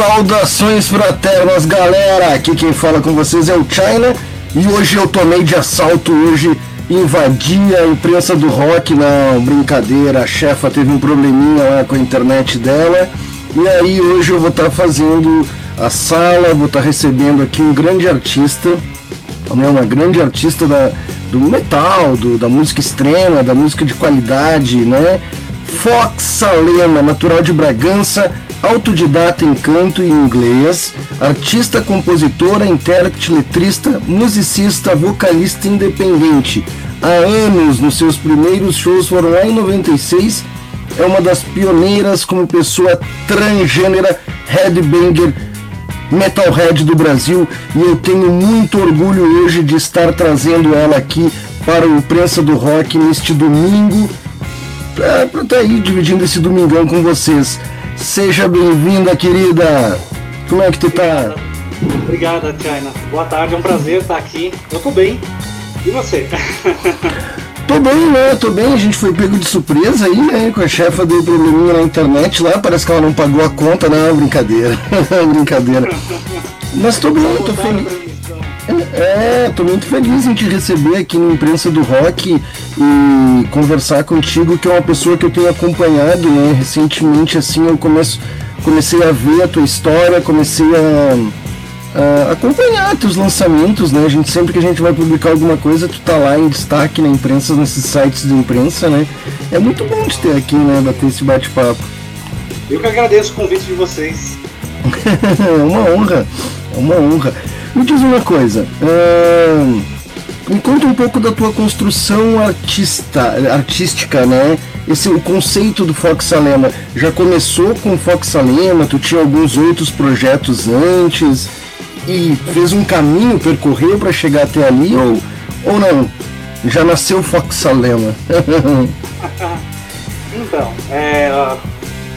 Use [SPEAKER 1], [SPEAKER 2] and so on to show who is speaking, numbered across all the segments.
[SPEAKER 1] Saudações fraternas, galera! Aqui quem fala com vocês é o China e hoje eu tomei de assalto, hoje invadi a imprensa do rock. Não, brincadeira, a chefa teve um probleminha lá com a internet dela e aí hoje eu vou estar tá fazendo a sala, vou estar tá recebendo aqui um grande artista, né, uma grande artista da, do metal, do, da música extrema, da música de qualidade, né? Fox Salema, natural de Bragança, autodidata em canto e inglês, artista, compositora, intérprete, letrista, musicista, vocalista independente. Há anos, nos seus primeiros shows foram lá em 96, é uma das pioneiras como pessoa transgênera, headbanger, metalhead do Brasil e eu tenho muito orgulho hoje de estar trazendo ela aqui para o Imprensa do Rock neste domingo, para estar tá aí dividindo esse domingão com vocês. Seja bem-vinda, querida. Como é que tu tá?
[SPEAKER 2] Obrigada, China. Boa tarde, é um prazer estar aqui. Eu tô bem. E você?
[SPEAKER 1] Tô bem, né? Tô bem. A gente foi pego de surpresa aí, né? Com a chefa deu probleminha na internet lá. Parece que ela não pagou a conta. Não, brincadeira. brincadeira. Mas tô bem, tô feliz. É, tô muito feliz em te receber aqui na imprensa do rock e conversar contigo, que é uma pessoa que eu tenho acompanhado, né? Recentemente, assim, eu começo, comecei a ver a tua história, comecei a, a acompanhar teus lançamentos, né? A gente sempre que a gente vai publicar alguma coisa, tu tá lá em destaque na imprensa, nesses sites de imprensa, né? É muito bom te ter aqui, né? Bater esse bate-papo.
[SPEAKER 2] Eu que agradeço o convite de vocês.
[SPEAKER 1] é uma honra, é uma honra. Me diz uma coisa. Uh, me conta um pouco da tua construção artista, artística, né? Esse, o conceito do Fox Salema já começou com o Fox Salema? Tu tinha alguns outros projetos antes e fez um caminho, percorreu para chegar até ali ou, ou não? Já nasceu o Fox Salema?
[SPEAKER 2] então, é,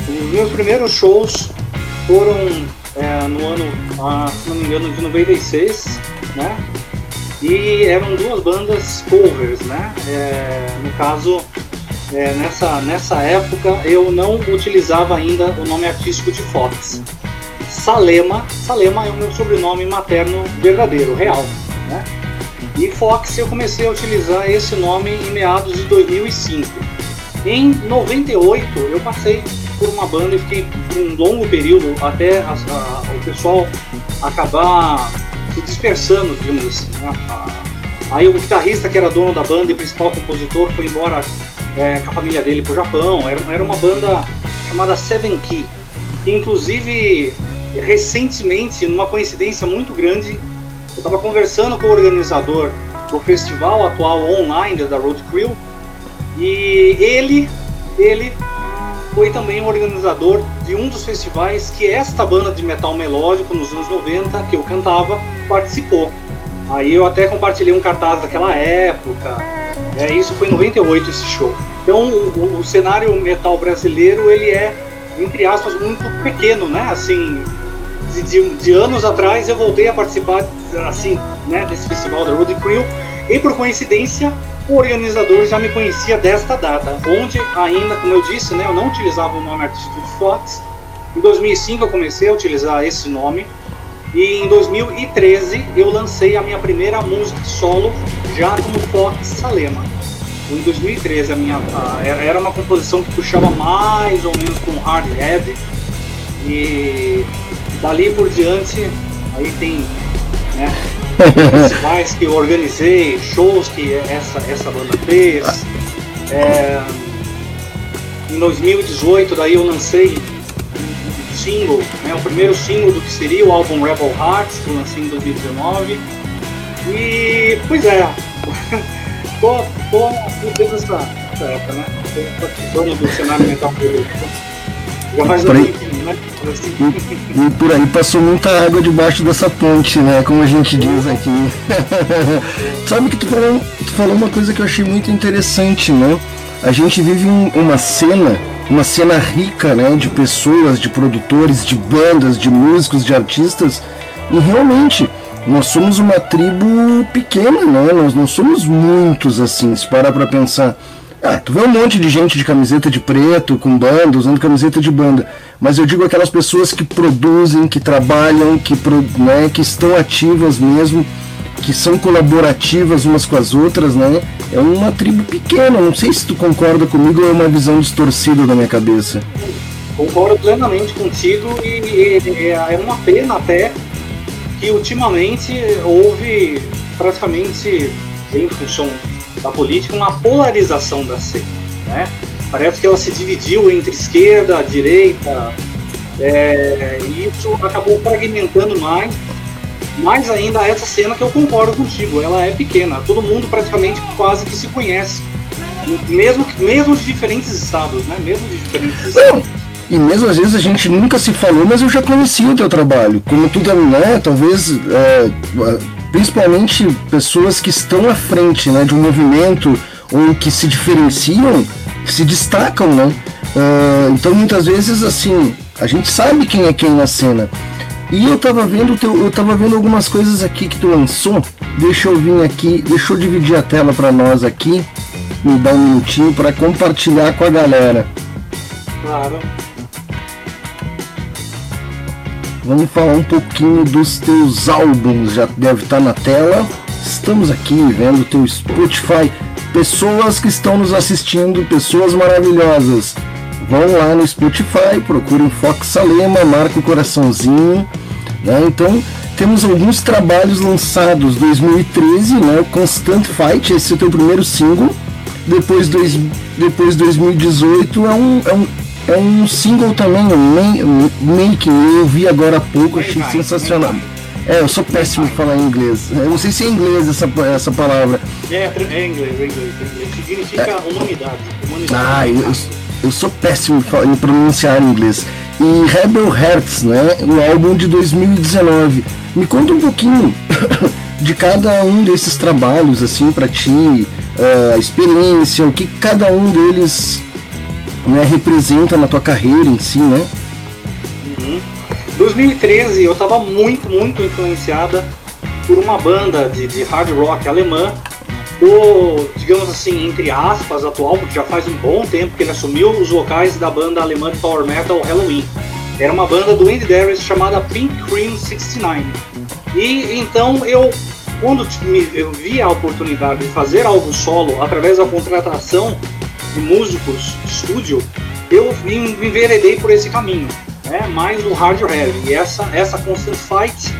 [SPEAKER 2] os meus primeiros shows foram é, no ano, ah, se não me engano, de 96, né? E eram duas bandas covers, né? É, no caso, é, nessa, nessa época eu não utilizava ainda o nome artístico de Fox. Salema, Salema é o meu sobrenome materno verdadeiro, real, né? E Fox eu comecei a utilizar esse nome em meados de 2005. Em 98 eu passei por uma banda e fiquei por um longo período até a, a, o pessoal acabar se dispersando, digamos assim. Né? Aí o guitarrista que era dono da banda e principal compositor foi embora é, com a família dele para o Japão. Era, era uma banda chamada Seven Key, que inclusive recentemente, numa coincidência muito grande, eu estava conversando com o organizador do festival atual online da Road Crew e ele, ele foi também o organizador de um dos festivais que esta banda de metal melódico nos anos 90, que eu cantava, participou. Aí eu até compartilhei um cartaz daquela época. É, isso foi em 98 esse show. Então o, o cenário metal brasileiro ele é entre aspas muito pequeno, né? Assim, de, de, de, anos atrás eu voltei a participar assim, né, desse festival da Road Crew e por coincidência o organizador já me conhecia desta data, onde ainda, como eu disse, né, eu não utilizava o nome artístico de Fox. Em 2005 eu comecei a utilizar esse nome e em 2013 eu lancei a minha primeira música solo já como Fox Salema. Em 2013 a minha a, era uma composição que puxava mais ou menos com hard heavy e dali por diante aí tem né, festivais que eu organizei, shows que essa, essa banda fez. É, em 2018 daí eu lancei um single, né, o primeiro single do que seria o álbum Rebel Hearts, que eu lancei em 2019. E pois é, tô, tô desde essa, essa época, né? Tô do cenário mental já faz um tempinho, né?
[SPEAKER 1] E, e por aí passou muita água debaixo dessa ponte, né? Como a gente diz aqui. Sabe que tu falou, tu falou uma coisa que eu achei muito interessante, né? A gente vive um, uma cena, uma cena rica, né? De pessoas, de produtores, de bandas, de músicos, de artistas. E realmente, nós somos uma tribo pequena, né? Nós não somos muitos assim, se parar pra pensar. Ah, tu vê um monte de gente de camiseta de preto, com banda, usando camiseta de banda. Mas eu digo aquelas pessoas que produzem, que trabalham, que, né, que estão ativas mesmo, que são colaborativas umas com as outras, né? É uma tribo pequena, não sei se tu concorda comigo ou é uma visão distorcida da minha cabeça.
[SPEAKER 2] Concordo plenamente contigo e, e, e é uma pena até que ultimamente houve praticamente, em função da política, uma polarização da cena. Né? Parece que ela se dividiu entre esquerda, direita, é, e isso acabou fragmentando mais. Mais ainda essa cena que eu concordo contigo, ela é pequena, todo mundo praticamente quase que se conhece, mesmo, mesmo de diferentes estados, né? Mesmo de diferentes estados.
[SPEAKER 1] E mesmo às vezes a gente nunca se falou, mas eu já conhecia o teu trabalho. Como tu, né, talvez, é, principalmente pessoas que estão à frente né, de um movimento ou que se diferenciam, se destacam, né? Uh, então muitas vezes assim, a gente sabe quem é quem na cena. E eu tava vendo teu, eu tava vendo algumas coisas aqui que tu lançou. Deixa eu vir aqui, deixa eu dividir a tela para nós aqui. Me dá um minutinho para compartilhar com a galera.
[SPEAKER 2] Claro.
[SPEAKER 1] Vamos falar um pouquinho dos teus álbuns, já deve estar na tela. Estamos aqui vendo o teu Spotify. Pessoas que estão nos assistindo, pessoas maravilhosas. Vão lá no Spotify, procurem Fox Salema, marca o coraçãozinho. Né? Então, temos alguns trabalhos lançados 2013, né? Constant Fight, esse é o teu primeiro single. Depois, dois, depois 2018 é um, é um é um single também, um Making, eu vi agora há pouco, achei sensacional. É, eu sou péssimo em falar inglês. Eu não sei se é inglês essa, essa palavra.
[SPEAKER 2] É, é inglês, é inglês. Significa é. humanidade. humanidade.
[SPEAKER 1] Ah, eu, eu sou péssimo em pronunciar inglês. E Rebel Hearts, né? O álbum de 2019. Me conta um pouquinho de cada um desses trabalhos, assim, para ti, a experiência, o que cada um deles né, representa na tua carreira em si, né?
[SPEAKER 2] Uhum. 2013 eu estava muito, muito influenciada por uma banda de, de hard rock alemã, o, digamos assim, entre aspas, atual, porque já faz um bom tempo que ele assumiu os vocais da banda alemã de power metal Halloween. Era uma banda do Andy Darius chamada Pink Cream 69. E então eu, quando eu vi a oportunidade de fazer algo solo através da contratação de músicos de estúdio, eu me enveredei por esse caminho, né? mais no hard heavy. E essa, essa Constant Fight,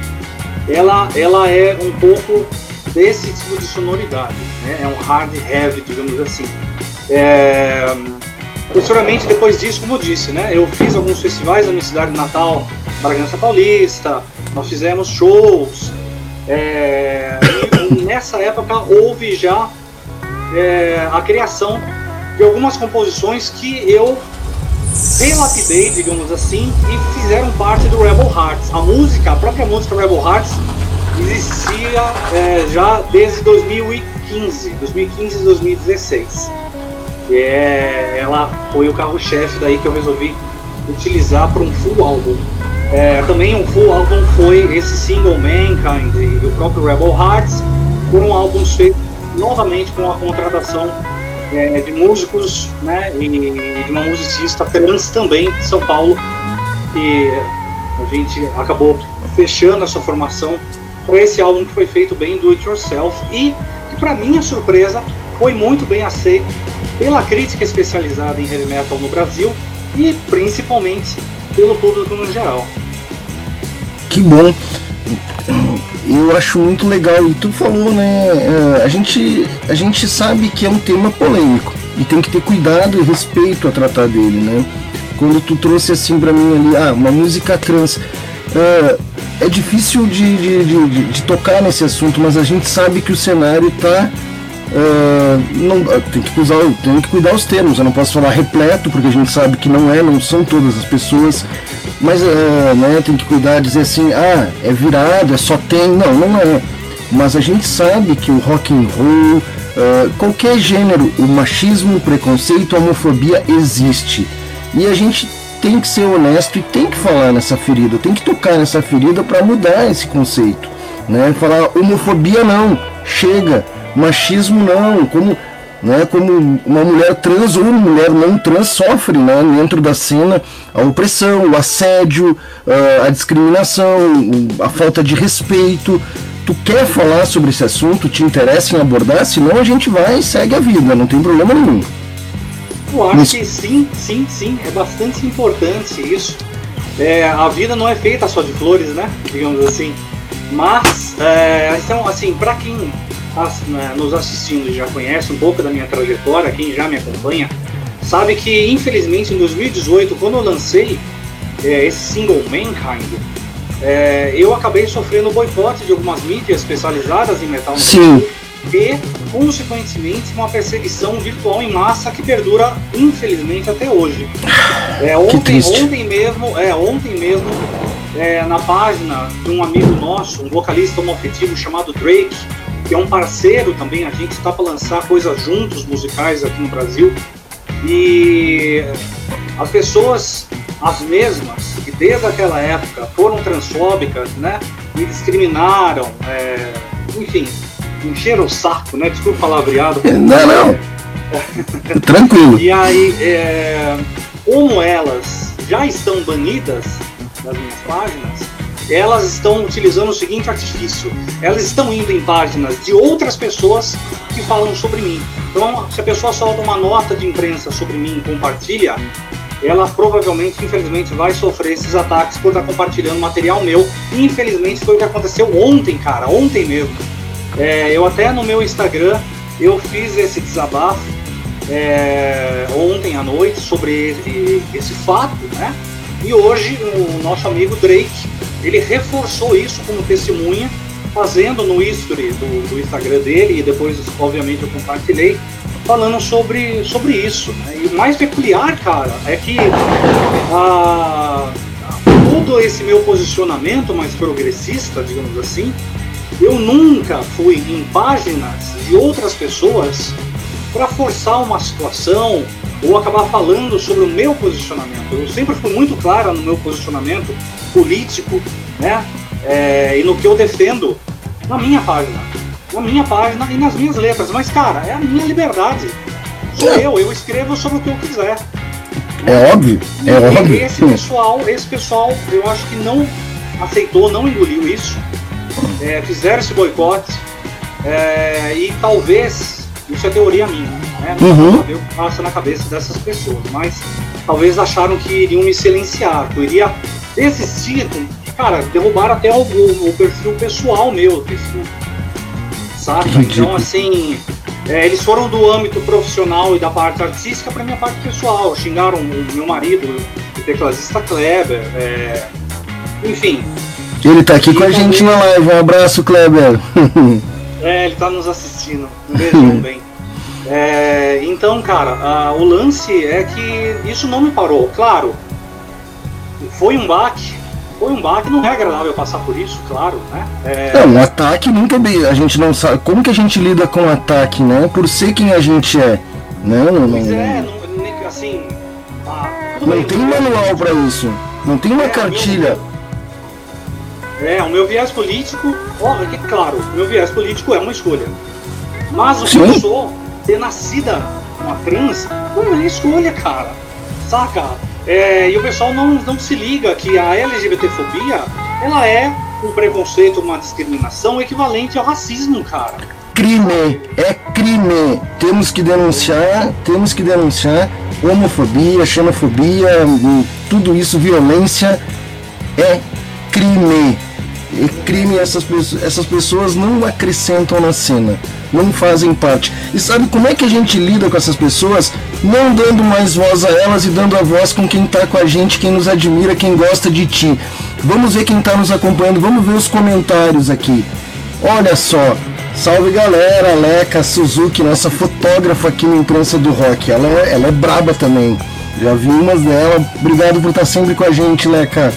[SPEAKER 2] ela, ela é um pouco desse tipo de sonoridade, né? é um hard heavy, digamos assim. É... Posteriormente, depois disso, como eu disse, né? eu fiz alguns festivais na minha cidade natal, Bragança Paulista, nós fizemos shows. É... Nessa época houve já é, a criação de algumas composições que eu relapidei, digamos assim, e fizeram parte do Rebel Hearts. A música, a própria música Rebel Hearts existia é, já desde 2015, 2015 e 2016. E é, ela foi o carro-chefe daí que eu resolvi utilizar para um full álbum. É, também um full álbum foi esse single Mankind e o próprio Rebel Hearts, foram álbuns feitos novamente com a contratação é, de músicos né, e de uma musicista trans também de São Paulo, e a gente acabou fechando essa formação para esse álbum que foi feito bem do it yourself. E que para minha surpresa foi muito bem aceito pela crítica especializada em heavy metal no Brasil e principalmente pelo público no geral.
[SPEAKER 1] Que bom eu acho muito legal. E tu falou, né? É, a gente, a gente sabe que é um tema polêmico e tem que ter cuidado e respeito a tratar dele, né? Quando tu trouxe assim para mim ali, ah, uma música trans. É, é difícil de, de, de, de, tocar nesse assunto, mas a gente sabe que o cenário tá. Uh, não, tem, que usar, tem que cuidar os termos, eu não posso falar repleto, porque a gente sabe que não é, não são todas as pessoas mas é, né, tem que cuidar, dizer assim, ah, é virado, é só tem. Não, não é. Mas a gente sabe que o rock and roll, uh, qualquer gênero, o machismo, o preconceito, a homofobia existe. E a gente tem que ser honesto e tem que falar nessa ferida, tem que tocar nessa ferida para mudar esse conceito. Né? Falar homofobia não, chega, machismo não, como né, como uma mulher trans ou uma mulher não trans sofre né, dentro da cena a opressão, o assédio, a discriminação, a falta de respeito. Tu quer falar sobre esse assunto, te interessa em abordar, senão a gente vai e segue a vida, não tem problema nenhum.
[SPEAKER 2] Eu acho Mas... que sim, sim, sim, é bastante importante isso. É, a vida não é feita só de flores, né? Digamos assim. Mas, é, então, assim, para quem nos assistindo e já conhece um pouco da minha trajetória, quem já me acompanha, sabe que, infelizmente, em 2018, quando eu lancei é, esse single Mankind, é, eu acabei sofrendo boicote de algumas mídias especializadas em metal
[SPEAKER 1] Sim.
[SPEAKER 2] Brasil e, consequentemente, uma perseguição virtual em massa que perdura, infelizmente, até hoje. É, ontem, ontem mesmo, é, ontem mesmo é, na página de um amigo nosso, um vocalista homoafetivo chamado Drake, que é um parceiro também, a gente está para lançar coisas juntos musicais aqui no Brasil. E as pessoas, as mesmas, que desde aquela época foram transfóbicas, né? E discriminaram, é, enfim, encheram o saco, né? Desculpa o palavreado.
[SPEAKER 1] Não, não. Tranquilo.
[SPEAKER 2] E aí, é, como elas já estão banidas das minhas páginas, elas estão utilizando o seguinte artifício: elas estão indo em páginas de outras pessoas que falam sobre mim. Então, se a pessoa solta uma nota de imprensa sobre mim e compartilha, ela provavelmente, infelizmente, vai sofrer esses ataques por estar compartilhando material meu. E, infelizmente, foi o que aconteceu ontem, cara, ontem mesmo. É, eu até no meu Instagram eu fiz esse desabafo é, ontem à noite sobre esse, esse fato, né? E hoje o nosso amigo Drake ele reforçou isso como testemunha, fazendo no history do, do Instagram dele, e depois, obviamente, eu compartilhei, falando sobre, sobre isso. Né? E o mais peculiar, cara, é que a, todo esse meu posicionamento mais progressista, digamos assim, eu nunca fui em páginas de outras pessoas para forçar uma situação ou acabar falando sobre o meu posicionamento. Eu sempre fui muito clara no meu posicionamento político, né? É, e no que eu defendo na minha página. Na minha página e nas minhas letras. Mas, cara, é a minha liberdade. Sou é. eu, eu escrevo sobre o que eu quiser.
[SPEAKER 1] É óbvio, é e óbvio.
[SPEAKER 2] Esse pessoal, esse pessoal, eu acho que não aceitou, não engoliu isso. É, fizeram esse boicote. É, e talvez, isso é teoria minha, né? Não uhum. saber o que passa na cabeça dessas pessoas, mas talvez acharam que iriam me silenciar, que eu iria desistir, cara, derrubaram até o, o, o perfil pessoal meu, saca? Então, assim, é, eles foram do âmbito profissional e da parte artística para minha parte pessoal. Xingaram o meu marido, o tecladista Kleber, é, enfim.
[SPEAKER 1] Ele tá aqui e com a gente na live. Um abraço, Kleber.
[SPEAKER 2] é, ele tá nos assistindo. Um beijão bem. É, então, cara, a, o lance é que isso não me parou. Claro, foi um baque, foi um baque, não é agradável passar por isso, claro, né?
[SPEAKER 1] É, é um ataque nunca bem, a gente não sabe, como que a gente lida com ataque, né? Por ser quem a gente é, né?
[SPEAKER 2] Não, pois não, é, não, assim...
[SPEAKER 1] Ah, não bem, tem manual para isso, não tem uma é, cartilha.
[SPEAKER 2] Meu, é, o meu viés político, ó, é claro, o meu viés político é uma escolha. Mas o que eu sou, ter nascida uma trans, não é escolha, cara. Saca? É, e o pessoal não, não se liga que a LGBTfobia ela é um preconceito, uma discriminação equivalente ao racismo, cara.
[SPEAKER 1] Crime, é crime. Temos que denunciar, temos que denunciar homofobia, xenofobia, tudo isso, violência é crime. É crime essas, essas pessoas não acrescentam na cena, não fazem parte. E sabe como é que a gente lida com essas pessoas? Não dando mais voz a elas e dando a voz com quem está com a gente, quem nos admira, quem gosta de ti. Vamos ver quem está nos acompanhando, vamos ver os comentários aqui. Olha só, salve galera, Leca Suzuki, nossa fotógrafa aqui na imprensa do rock. Ela é, ela é braba também. Já vi umas dela. Obrigado por estar sempre com a gente, Leca.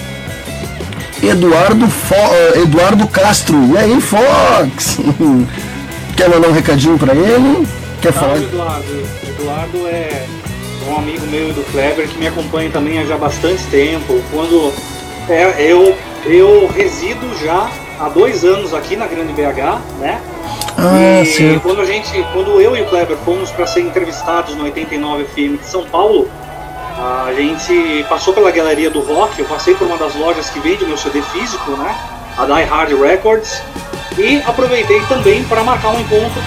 [SPEAKER 1] Eduardo, Fo uh, Eduardo Castro. E aí, Fox? Quer mandar um recadinho para ele? Quer
[SPEAKER 2] Não, falar? Eduardo. Eduardo é um amigo meu do Kleber que me acompanha também há já bastante tempo. Quando é, eu, eu resido já há dois anos aqui na Grande BH, né? Ah, e sim. quando a gente, quando eu e o Kleber fomos para ser entrevistados no 89 FM de São Paulo, a gente passou pela galeria do rock, eu passei por uma das lojas que vende meu CD físico, né? A Die Hard Records, e aproveitei também para marcar um encontro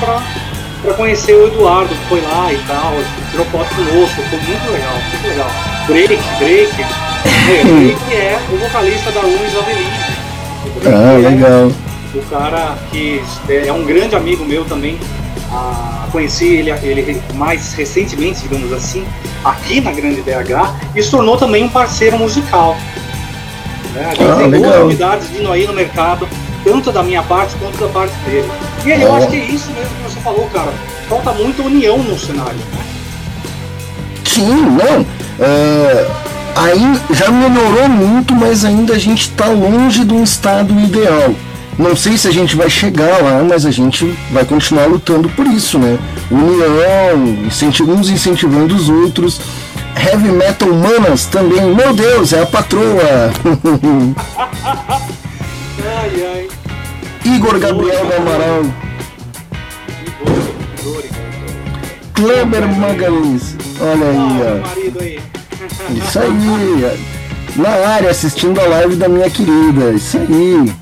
[SPEAKER 2] para conhecer o Eduardo, que foi lá e tal, tirou foto conosco, foi muito legal, muito legal. Drake, Drake, é, Drake é o vocalista da Luiz Avelino.
[SPEAKER 1] Ah, legal.
[SPEAKER 2] É o cara que é um grande amigo meu também. Ah, conheci ele, ele mais recentemente, digamos assim, aqui na Grande BH e se tornou também um parceiro musical. Né? A gente ah, tem boas novidades vindo aí no mercado, tanto da minha parte quanto da parte dele. E aí, eu acho que é isso mesmo que você falou, cara. Falta muita união no cenário. Né?
[SPEAKER 1] Sim, não. É, aí já melhorou muito, mas ainda a gente está longe de um estado ideal. Não sei se a gente vai chegar lá, mas a gente vai continuar lutando por isso, né? União, incentivo, uns incentivando os outros. Heavy Metal Manas também, meu Deus, é a patroa! ai, ai. Igor Gabriel do Amaral. Kleber Magalhães, olha aí, ó. Isso aí, na área assistindo a live da minha querida, isso aí.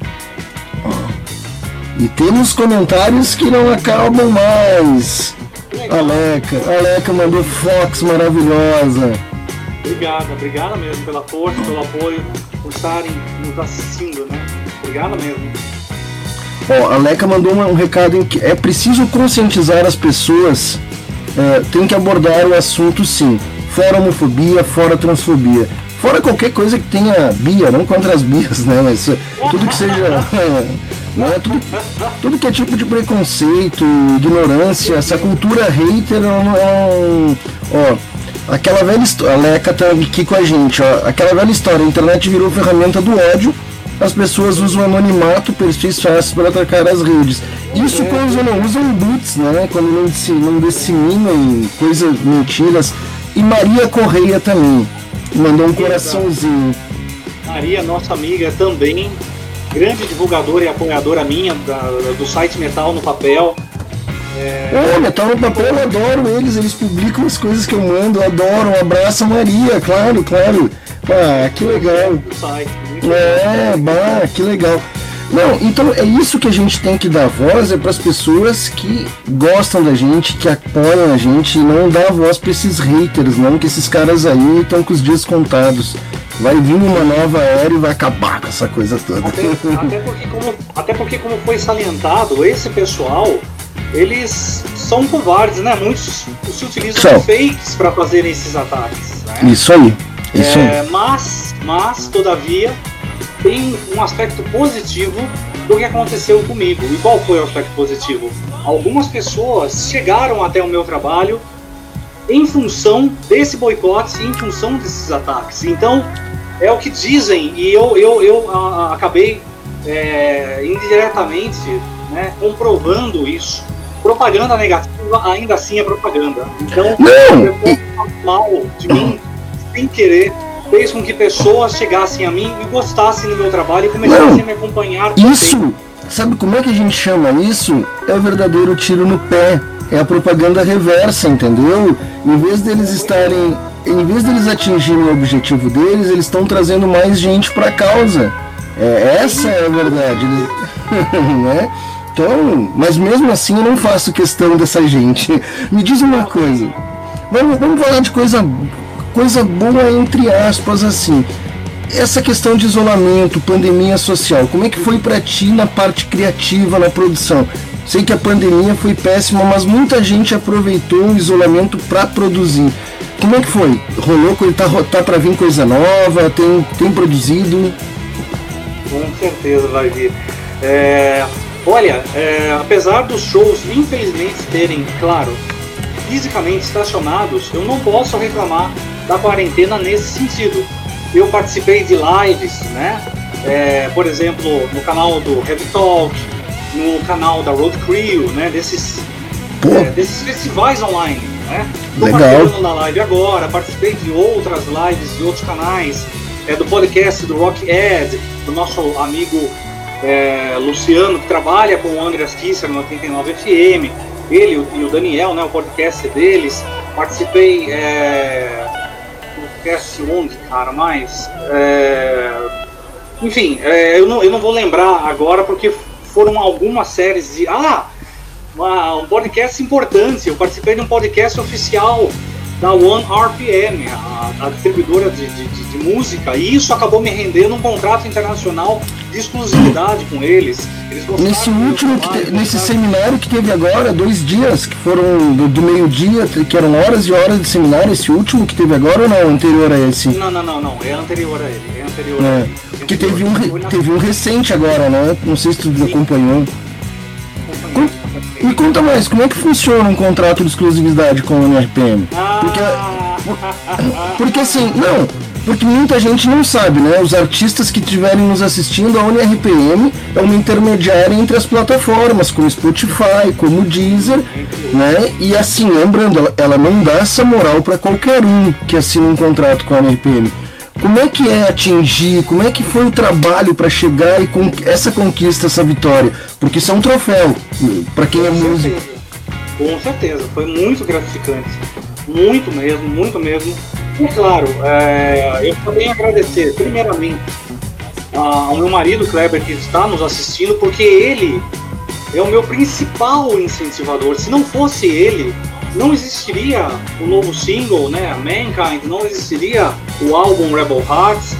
[SPEAKER 1] E temos comentários que não acabam mais. Aleca, Aleca mandou Fox maravilhosa.
[SPEAKER 2] Obrigada, obrigada mesmo pela força, pelo apoio, por estarem nos assistindo, né? Obrigada mesmo.
[SPEAKER 1] Ó, a Aleca mandou um, recado em que é preciso conscientizar as pessoas, é, tem que abordar o assunto sim. Fora homofobia, fora transfobia. Fora qualquer coisa que tenha bia, não contra as bias, né? Mas tudo que seja. Né? Tudo, tudo que é tipo de preconceito, ignorância, essa cultura hater é um. Ó, aquela velha história. A Leca tá aqui com a gente, ó. Aquela velha história, a internet virou ferramenta do ódio, as pessoas usam anonimato, perfis fáceis para atacar as redes. Isso quando não usam boots, né? Quando não, não disseminam coisas mentiras. E Maria Correia também. Mandou um coraçãozinho.
[SPEAKER 2] Maria, nossa amiga, também grande divulgadora e apoiadora minha da, do site Metal no Papel.
[SPEAKER 1] É... é, Metal no Papel eu adoro eles, eles publicam as coisas que eu mando, eu adoro. Um abraço Maria, claro, claro. Ah, que legal. É, bah, que legal. Não, então é isso que a gente tem que dar voz é para as pessoas que gostam da gente, que apoiam a gente e não dar voz para esses haters, não que esses caras aí estão com os dias contados. Vai vir uma nova era e vai acabar com essa coisa toda.
[SPEAKER 2] Até, até, porque, como, até porque, como foi salientado, esse pessoal, eles são covardes, né? Muitos se utilizam de fakes para fazer esses ataques.
[SPEAKER 1] Né? Isso aí. Isso
[SPEAKER 2] é, aí. Mas, mas, todavia, tem um aspecto positivo do que aconteceu comigo. E qual foi o aspecto positivo? Algumas pessoas chegaram até o meu trabalho em função desse boicote, em função desses ataques. Então, é o que dizem, e eu, eu, eu a, acabei é, indiretamente né, comprovando isso. Propaganda negativa ainda assim é propaganda. Então,
[SPEAKER 1] o
[SPEAKER 2] mal de mim, sem querer, fez com que pessoas chegassem a mim e gostassem do meu trabalho e começassem a me acompanhar.
[SPEAKER 1] Isso, sabe como é que a gente chama isso? É o verdadeiro tiro no pé. É a propaganda reversa, entendeu? Em vez deles estarem em vez deles atingirem o objetivo deles, eles estão trazendo mais gente para a causa. É, essa é a verdade, né? Então, mas mesmo assim eu não faço questão dessa gente. Me diz uma coisa. Vamos, vamos falar de coisa, coisa boa entre aspas assim. Essa questão de isolamento, pandemia social, como é que foi para ti na parte criativa, na produção? Sei que a pandemia foi péssima, mas muita gente aproveitou o isolamento para produzir. Como é que foi? Rolou, tá, tá para vir coisa nova? Tem, tem produzido?
[SPEAKER 2] Com certeza vai vir. É, olha, é, apesar dos shows infelizmente terem, claro, fisicamente estacionados, eu não posso reclamar da quarentena nesse sentido. Eu participei de lives, né? É, por exemplo, no canal do Heavy Talk, no canal da Road Crew, né? Desses, é, desses festivais online né? Estou participando na live agora, participei de outras lives de outros canais, é, do podcast do Rock Ed, do nosso amigo é, Luciano, que trabalha com o Andreas Kisser no 89 FM, ele e o Daniel, né, o podcast deles. Participei é, onde, cara, mas. É, enfim, é, eu, não, eu não vou lembrar agora porque foram algumas séries de. Ah! Uma, um podcast importante. Eu participei de um podcast oficial da One RPM, a, a distribuidora de, de, de, música, e isso acabou me rendendo um contrato internacional de exclusividade com eles. eles
[SPEAKER 1] nesse último, trabalho, te, nesse seminário que teve agora, dois dias, que foram do, do meio-dia, que eram horas e horas de seminário, esse último que teve agora ou não? Anterior a esse?
[SPEAKER 2] Não, não, não, não, é anterior a ele. É anterior é, a ele.
[SPEAKER 1] Porque teve um, teve um recente agora, né? Não sei se tu Sim. acompanhou. Me conta mais, como é que funciona um contrato de exclusividade com a NRPM? Porque, porque assim, não, porque muita gente não sabe, né? Os artistas que estiverem nos assistindo, a ONRPM é uma intermediária entre as plataformas, como Spotify, como Deezer, né? E assim, lembrando, ela, não dá essa moral para qualquer um que assina um contrato com a ONRPM. Como é que é atingir? Como é que foi o trabalho para chegar e com essa conquista, essa vitória? Porque isso é um troféu para quem é músico.
[SPEAKER 2] Com certeza, foi muito gratificante, muito mesmo, muito mesmo. E claro, é, eu também agradecer, primeiramente, ao meu marido Kleber que está nos assistindo, porque ele é o meu principal incentivador. Se não fosse ele, não existiria o novo single, né, Mankind, não existiria o álbum Rebel Hearts,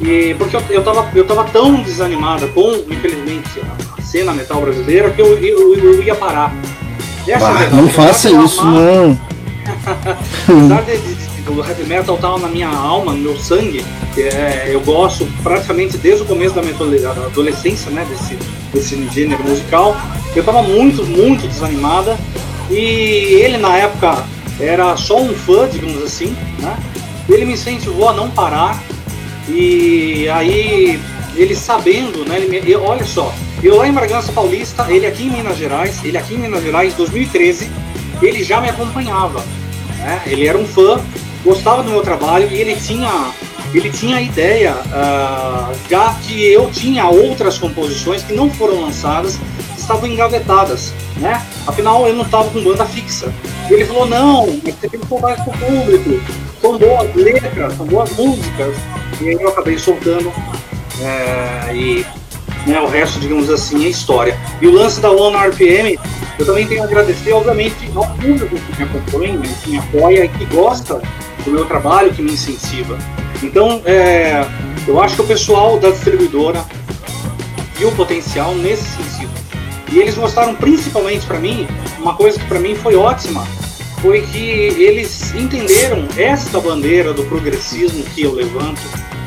[SPEAKER 2] e porque eu, eu, tava, eu tava tão desanimada com, infelizmente, a cena metal brasileira que eu, eu, eu ia parar.
[SPEAKER 1] Bah, é não faça isso, não.
[SPEAKER 2] Apesar de, de, de, do heavy metal estar tá na minha alma, no meu sangue, é, eu gosto praticamente desde o começo da minha adolescência, né, desse, desse gênero musical, eu tava muito, muito desanimada e ele na época era só um fã, digamos assim, né? Ele me incentivou a não parar. E aí, ele sabendo, né? Ele me, eu, olha só, eu lá em Bragança Paulista, ele aqui em Minas Gerais, ele aqui em Minas Gerais, 2013, ele já me acompanhava. Né? Ele era um fã, gostava do meu trabalho e ele tinha ele tinha a ideia, uh, já que eu tinha outras composições que não foram lançadas, que estavam engavetadas né? Afinal, eu não estava com banda fixa. E ele falou, não, você tem que soltar isso pro público. São boas letras, são boas músicas. E aí eu acabei soltando. É, e né, o resto, digamos assim, é história. E o lance da One RPM, eu também tenho a agradecer, obviamente, ao público que me acompanha, que me apoia e que gosta do meu trabalho, que me incentiva. Então, é, eu acho que o pessoal da distribuidora viu o potencial nesse sentido. E eles mostraram principalmente para mim uma coisa que para mim foi ótima, foi que eles entenderam esta bandeira do progressismo que eu levanto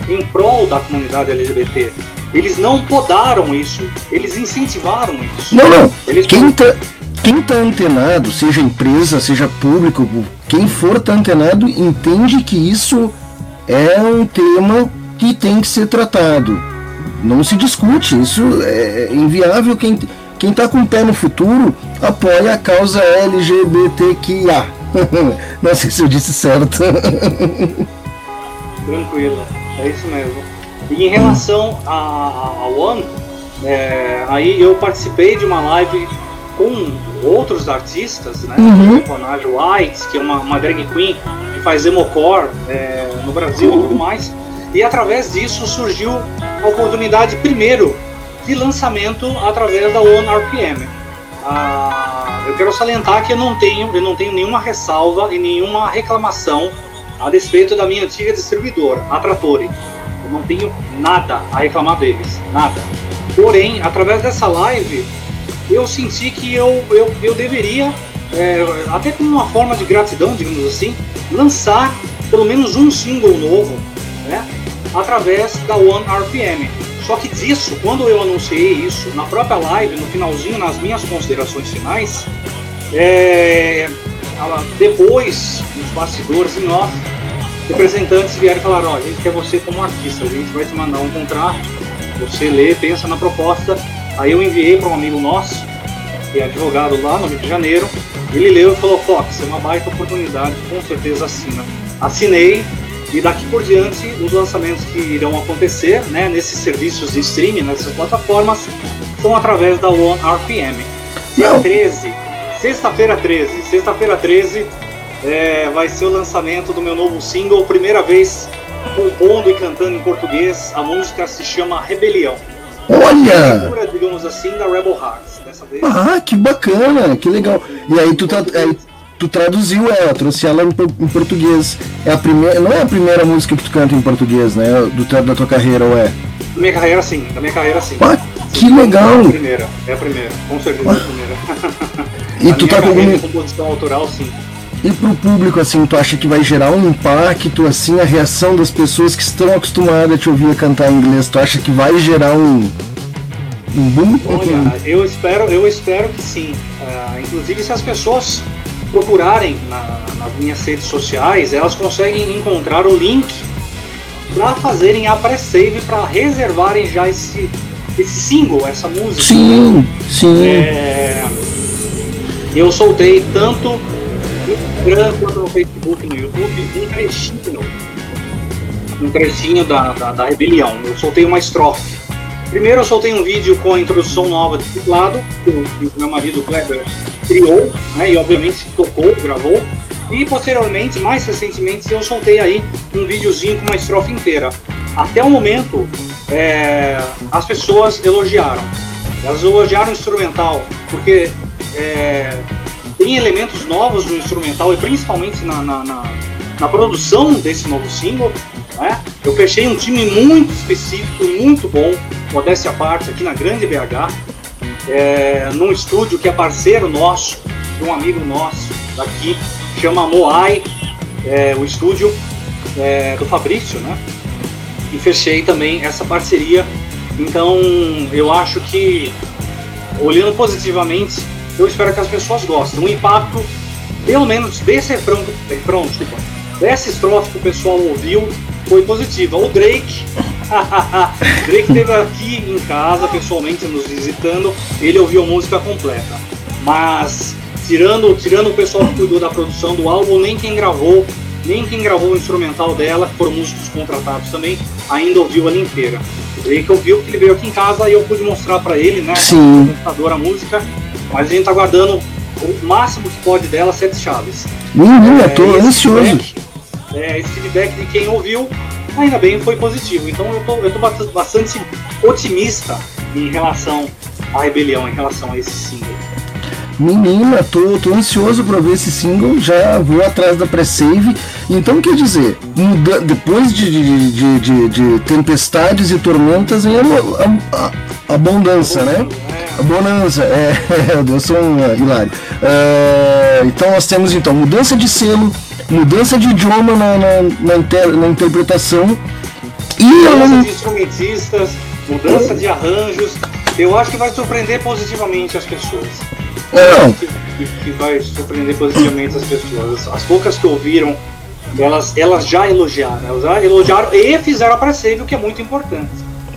[SPEAKER 2] em prol da comunidade LGBT. Eles não podaram isso, eles incentivaram isso.
[SPEAKER 1] Não, não.
[SPEAKER 2] Eles
[SPEAKER 1] quem tá, quem tá antenado, seja empresa, seja público, quem for tá antenado, entende que isso é um tema que tem que ser tratado. Não se discute, isso é inviável quem quem está com o pé no futuro apoia a causa LGBTQIA. Não sei se eu disse certo.
[SPEAKER 2] Tranquilo, é isso mesmo. E em relação a, One, é, aí eu participei de uma live com outros artistas, né? Uhum. Como a White, que é uma, uma drag queen que faz emocore é, no Brasil e tudo mais. E através disso surgiu a oportunidade, primeiro, de lançamento através da One RPM. Ah, eu quero salientar que eu não tenho, eu não tenho nenhuma ressalva e nenhuma reclamação a respeito da minha antiga distribuidora, a Trattori. Eu não tenho nada a reclamar deles, nada. Porém, através dessa live, eu senti que eu, eu, eu deveria, é, até como uma forma de gratidão, digamos assim, lançar pelo menos um single novo, né, através da One RPM. Só que disso, quando eu anunciei isso na própria live, no finalzinho, nas minhas considerações finais, é, depois, nos bastidores, em off, representantes vieram e falaram, ó, a gente quer você como artista, a gente vai te mandar um contrato, você lê, pensa na proposta. Aí eu enviei para um amigo nosso, que é advogado lá no Rio de Janeiro, ele leu e falou, Fox, é uma baita oportunidade, com certeza assina. Assinei, E daqui por diante, os lançamentos que irão acontecer né, nesses serviços de streaming, nessas plataformas, são através da One RPM. Dia 13, sexta-feira 13, sexta-feira 13 é, vai ser o lançamento do meu novo single, primeira vez compondo e cantando em português. A música se chama Rebelião.
[SPEAKER 1] Olha!
[SPEAKER 2] digamos assim, da Rebel Hearts. Dessa vez.
[SPEAKER 1] Ah, que bacana, que legal. E aí tu, tá, aí, tu traduziu ela, trouxe ela em, português. É a primeira, não é a primeira música que tu canta em português, né? Do, da tua carreira, ou é?
[SPEAKER 2] Da minha carreira sim, da minha carreira sim.
[SPEAKER 1] Ah, que legal!
[SPEAKER 2] É a primeira, é a primeira, com certeza ah. é a primeira.
[SPEAKER 1] E a tu tá com alguma
[SPEAKER 2] composição autoral, sim.
[SPEAKER 1] E pro público, assim, tu acha que vai gerar um impacto, assim, a reação das pessoas que estão acostumadas a te ouvir cantar em inglês, tu acha que vai gerar um, um boom?
[SPEAKER 2] Olha, eu espero, eu espero que sim. Uh, inclusive, se as pessoas procurarem na, nas minhas redes sociais, elas conseguem encontrar o link para fazerem a pré-save, para reservarem já esse, esse single, essa música.
[SPEAKER 1] Sim, sim.
[SPEAKER 2] É, eu soltei tanto Instagram quanto no Facebook no YouTube um trechinho, um trechinho da, da, da rebelião. Eu soltei uma estrofe. Primeiro eu soltei um vídeo com a introdução nova de teclado, que o, meu marido Kleber criou, né, e obviamente tocou, gravou. E posteriormente, mais recentemente, eu soltei aí um videozinho com uma estrofe inteira. Até o momento, é, as pessoas elogiaram. Elas elogiaram o instrumental, porque é, tem elementos novos no instrumental e principalmente na, na, na, na produção desse novo single. Né? Eu fechei um time muito específico, muito bom, modéstia à parte, aqui na Grande BH, é, num estúdio que é parceiro nosso, de um amigo nosso daqui, chama Moai, é, o estúdio é, do Fabrício, né? E fechei também essa parceria. Então eu acho que, olhando positivamente, eu espero que as pessoas gostem. O impacto, pelo menos desse refrão, refrão desculpa, dessa estrofe que o pessoal ouviu, foi positiva. O Drake, Drake esteve aqui em casa, pessoalmente, nos visitando, ele ouviu a música completa. Mas, tirando, tirando o pessoal que cuidou da produção do álbum, nem quem gravou, nem quem gravou o instrumental dela, que foram músicos contratados também, ainda ouviu ela inteira. O Drake ouviu que ele veio aqui em casa e eu pude mostrar para ele, né,
[SPEAKER 1] Sim.
[SPEAKER 2] computador, a música, mas a gente tá guardando o máximo que pode dela, sete chaves.
[SPEAKER 1] Uhum, é, eu tô ansioso.
[SPEAKER 2] É, esse feedback de quem ouviu, ainda bem foi positivo. Então eu tô, eu tô bastante otimista em relação à rebelião, em relação a esse single.
[SPEAKER 1] Menina, tô, tô ansioso para ver esse single, já vou atrás da pré-save. Então, quer dizer, depois de, de, de, de, de tempestades e tormentas, vem a, abundância, né? A bonança, é, eu sou um uh, hilário. Uh, então, nós temos então mudança de selo, mudança de idioma na, na, na, inter, na interpretação
[SPEAKER 2] e mudança de instrumentistas, mudança de arranjos. Eu acho que vai surpreender positivamente as pessoas.
[SPEAKER 1] Não.
[SPEAKER 2] Que, que vai surpreender positivamente as pessoas. As poucas que ouviram, elas, elas já elogiaram. Elas já elogiaram e fizeram a pré-save, o que é muito importante.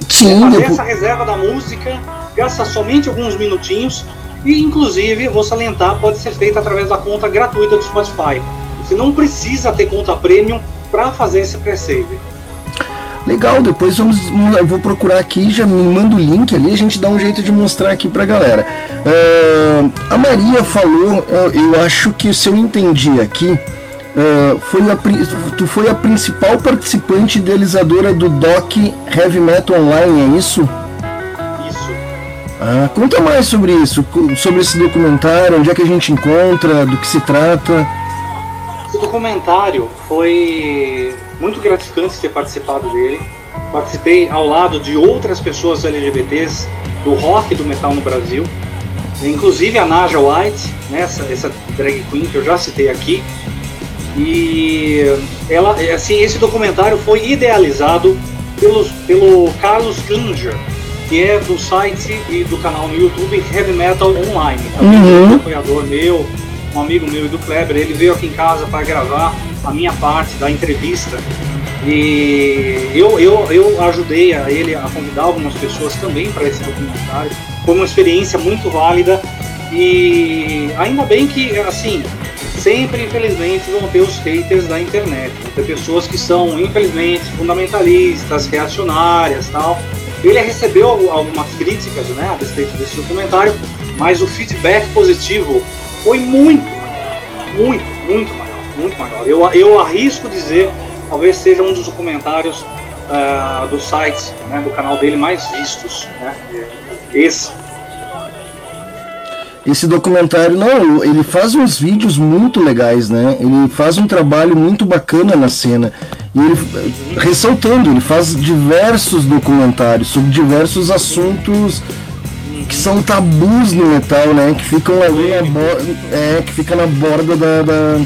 [SPEAKER 1] Sim,
[SPEAKER 2] é fazer essa reserva da música, gasta somente alguns minutinhos e, inclusive, vou salientar, pode ser feita através da conta gratuita do Spotify. Você não precisa ter conta premium para fazer esse pré-save.
[SPEAKER 1] Legal, depois vamos, eu vou procurar aqui, já me manda o link ali, a gente dá um jeito de mostrar aqui pra galera. Uh, a Maria falou, eu acho que se eu entendi aqui, uh, foi a, tu foi a principal participante idealizadora do Doc Heavy Metal Online, é isso?
[SPEAKER 2] Isso.
[SPEAKER 1] Ah, conta mais sobre isso, sobre esse documentário, onde é que a gente encontra, do que se trata.
[SPEAKER 2] Esse documentário foi muito gratificante ter participado dele. Participei ao lado de outras pessoas LGBTs do rock e do metal no Brasil, inclusive a Naja White, né, essa, essa drag queen que eu já citei aqui. E ela, assim, esse documentário foi idealizado pelos, pelo Carlos Klinger, que é do site e do canal no YouTube Heavy Metal Online. Também uhum. um apoiador meu, um amigo meu do Kleber. Ele veio aqui em casa para gravar a minha parte da entrevista. E eu, eu, eu ajudei a ele a convidar algumas pessoas também para esse documentário. Foi uma experiência muito válida e ainda bem que, assim, sempre, infelizmente, vão ter os haters da internet. Vão ter pessoas que são, infelizmente, fundamentalistas, reacionárias tal. Ele recebeu algumas críticas né, a respeito desse documentário, mas o feedback positivo foi muito, muito, muito maior, muito maior. Eu, eu arrisco dizer, talvez seja um dos documentários uh, do site, né, do canal dele mais vistos, né, esse
[SPEAKER 1] esse documentário, não, ele faz uns vídeos muito legais, né? Ele faz um trabalho muito bacana na cena. E ele, ressaltando, ele faz diversos documentários sobre diversos assuntos que são tabus no metal, né? Que ficam ali na borda, é, que fica na borda da, da,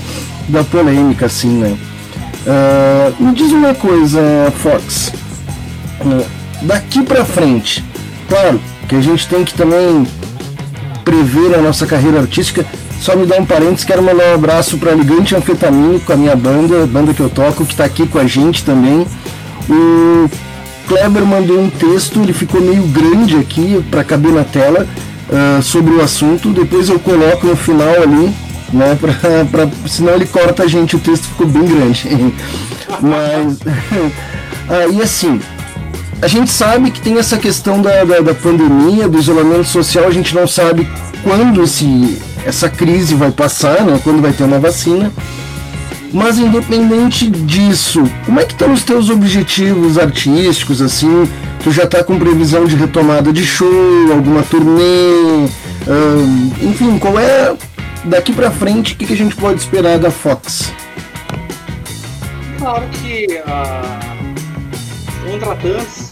[SPEAKER 1] da polêmica, assim, né? Uh, me diz uma coisa, Fox. Uh, daqui pra frente, claro que a gente tem que também prever a nossa carreira artística. Só me dá um parênteses, quero mandar um abraço para Ligante Anfetamínico, a minha banda, banda que eu toco, que está aqui com a gente também. Kleber mandou um texto, ele ficou meio grande aqui para caber na tela uh, sobre o assunto. Depois eu coloco no final ali, né? Pra, pra, senão ele corta a gente, o texto ficou bem grande. Mas. aí assim, a gente sabe que tem essa questão da, da, da, pandemia, do isolamento social, a gente não sabe quando esse, essa crise vai passar, né? quando vai ter uma vacina. Mas independente disso, como é que estão os teus objetivos artísticos, assim? Tu já está com previsão de retomada de show, alguma turnê? enfim, qual é daqui para frente o que, que, a gente pode esperar da Fox?
[SPEAKER 2] Claro que uh, contratantes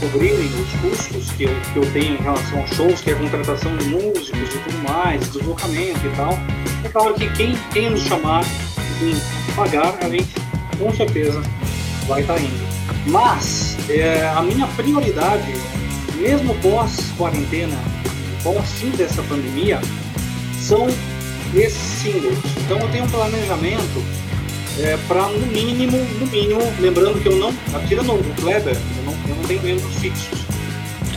[SPEAKER 2] cobrirem os custos que eu, que eu tenho em relação aos shows, que é a contratação de músicos e tudo mais, deslocamento e tal. É claro que quem, quem nos chamar e pagar, a gente com certeza vai estar indo. Mas é, a minha prioridade, mesmo pós-quarentena, pós-fim dessa pandemia, são esses singles. Então eu tenho um planejamento é, para no mínimo, no mínimo, lembrando que eu não, tirando o Kleber, eu não, tenho membros fixos.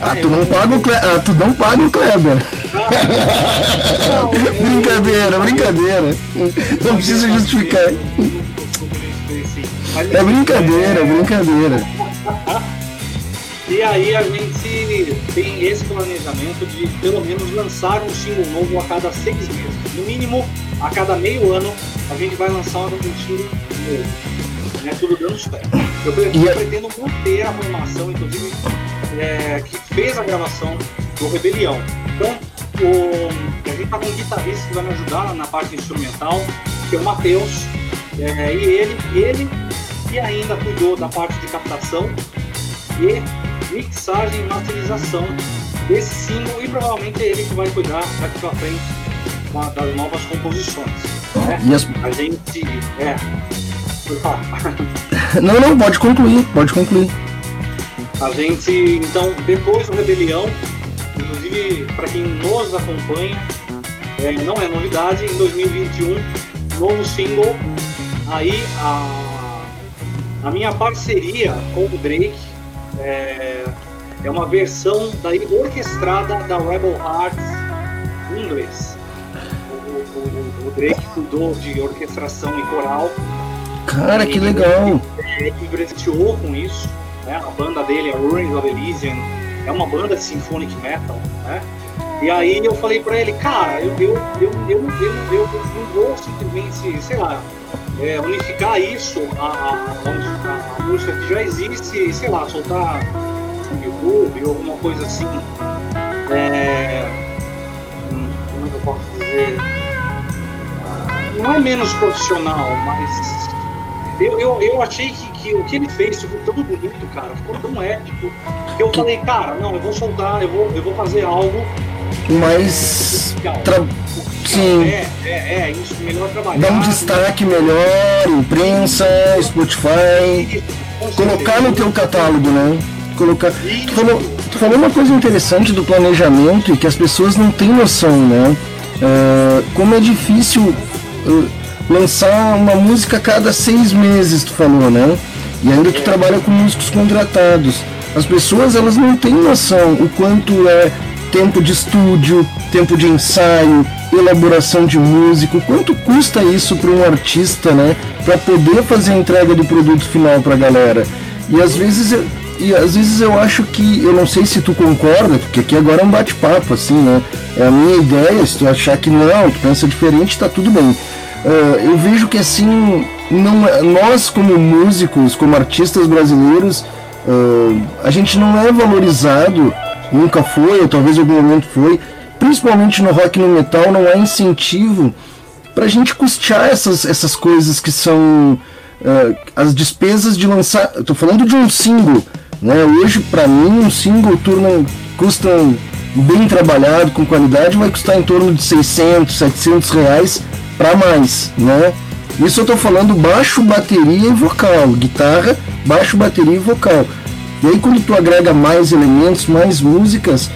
[SPEAKER 1] Ah, tu não, paga o Kleber, ah, tu não paga o Kleber. Não, brincadeira, brincadeira. Não precisa justificar. É brincadeira, é brincadeira.
[SPEAKER 2] E aí a gente tem esse planejamento de pelo menos lançar um single novo a cada seis meses. No mínimo, a cada meio ano, a gente vai lançar um single novo. Né? Tudo dando certo. Eu, eu pretendo manter a formação, inclusive, é, que fez a gravação do Rebelião. Então, o, a gente tá com um guitarrista que vai me ajudar na parte instrumental, que é o Matheus. É, e ele, ele e ainda cuidou da parte de captação e mixagem e masterização desse single e provavelmente é ele que vai cuidar daqui pra frente das novas composições. Né? As... A gente. É.
[SPEAKER 1] não, não, pode concluir, pode concluir.
[SPEAKER 2] A gente, então, depois do Rebelião, inclusive para quem nos acompanha, é, não é novidade, em 2021, novo single. Aí a, a minha parceria com o Drake é, é uma versão daí orquestrada da Rebel Hearts em inglês. O, o, o Drake cuidou de orquestração e coral.
[SPEAKER 1] Cara, que legal!
[SPEAKER 2] Ele presenteou com isso. Né? A banda dele, a Ruins of Elysian, é uma banda de symphonic metal. Né? E aí eu falei pra ele, cara, eu, eu, eu, eu, eu, eu, não vou simplesmente, sei lá, é, unificar isso a, a, a, música que já existe, sei lá, soltar no YouTube ou alguma coisa assim. É, hum, como é que eu posso dizer? Não é menos profissional, mas eu, eu, eu achei que, que o que ele fez ficou tão bonito, cara, ficou tão épico, que eu falei, cara, não, eu vou soltar, eu vou, eu vou fazer algo
[SPEAKER 1] mais. Tra... Sim.
[SPEAKER 2] É, é, é, isso, melhor trabalhar.
[SPEAKER 1] Dar um destaque melhor, imprensa, Spotify. Colocar no teu catálogo, né? Colocar. Tu falou, tu falou uma coisa interessante do planejamento e que as pessoas não têm noção, né? Uh, como é difícil uh, lançar uma música a cada seis meses, tu falou, né? E ainda tu trabalha com músicos contratados. As pessoas elas não têm noção o quanto é tempo de estúdio, tempo de ensaio, elaboração de músico. Quanto custa isso para um artista, né? Para poder fazer a entrega do produto final para a galera. E às vezes eu, e às vezes eu acho que, eu não sei se tu concorda, porque aqui agora é um bate-papo, assim, né? É a minha ideia, se tu achar que não, tu pensa diferente, tá tudo bem. Uh, eu vejo que assim, não, é, nós como músicos, como artistas brasileiros, uh, a gente não é valorizado, nunca foi, ou talvez em algum momento foi, principalmente no rock e no metal, não há incentivo para a gente custear essas, essas coisas que são uh, as despesas de lançar. Estou falando de um single, né? Hoje, para mim, um single turno custa bem trabalhado, com qualidade, vai custar em torno de 600, 700 reais para mais, né? Isso eu estou falando baixo, bateria e vocal, guitarra, baixo, bateria e vocal. E aí quando tu agrega mais elementos, mais músicas,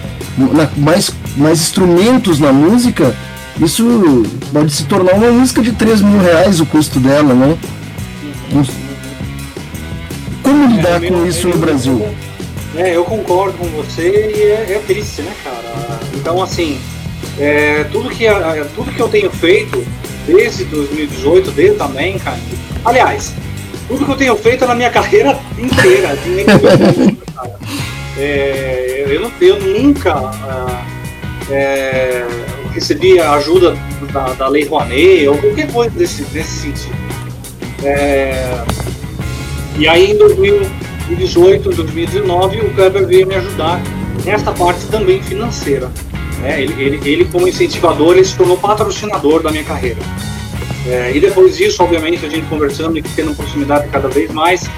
[SPEAKER 1] mais, mais instrumentos na música, isso pode se tornar uma música de 3 mil reais o custo dela, né? Como lidar é, com isso no Brasil?
[SPEAKER 2] É, eu concordo com você e é, é triste, né, cara? Então, assim, é, tudo, que, tudo que eu tenho feito desde 2018, desde também, cara. Aliás, tudo que eu tenho feito na minha carreira inteira, assim, é, eu, eu nunca é, recebi a ajuda da, da Lei Rouanet ou qualquer coisa desse, desse sentido. É, e aí em 2018, 2019, o Kleber veio me ajudar nesta parte também financeira. Né? Ele, ele, ele, como incentivador, ele se tornou patrocinador da minha carreira. É, e depois disso, obviamente, a gente conversando e tendo proximidade cada vez mais,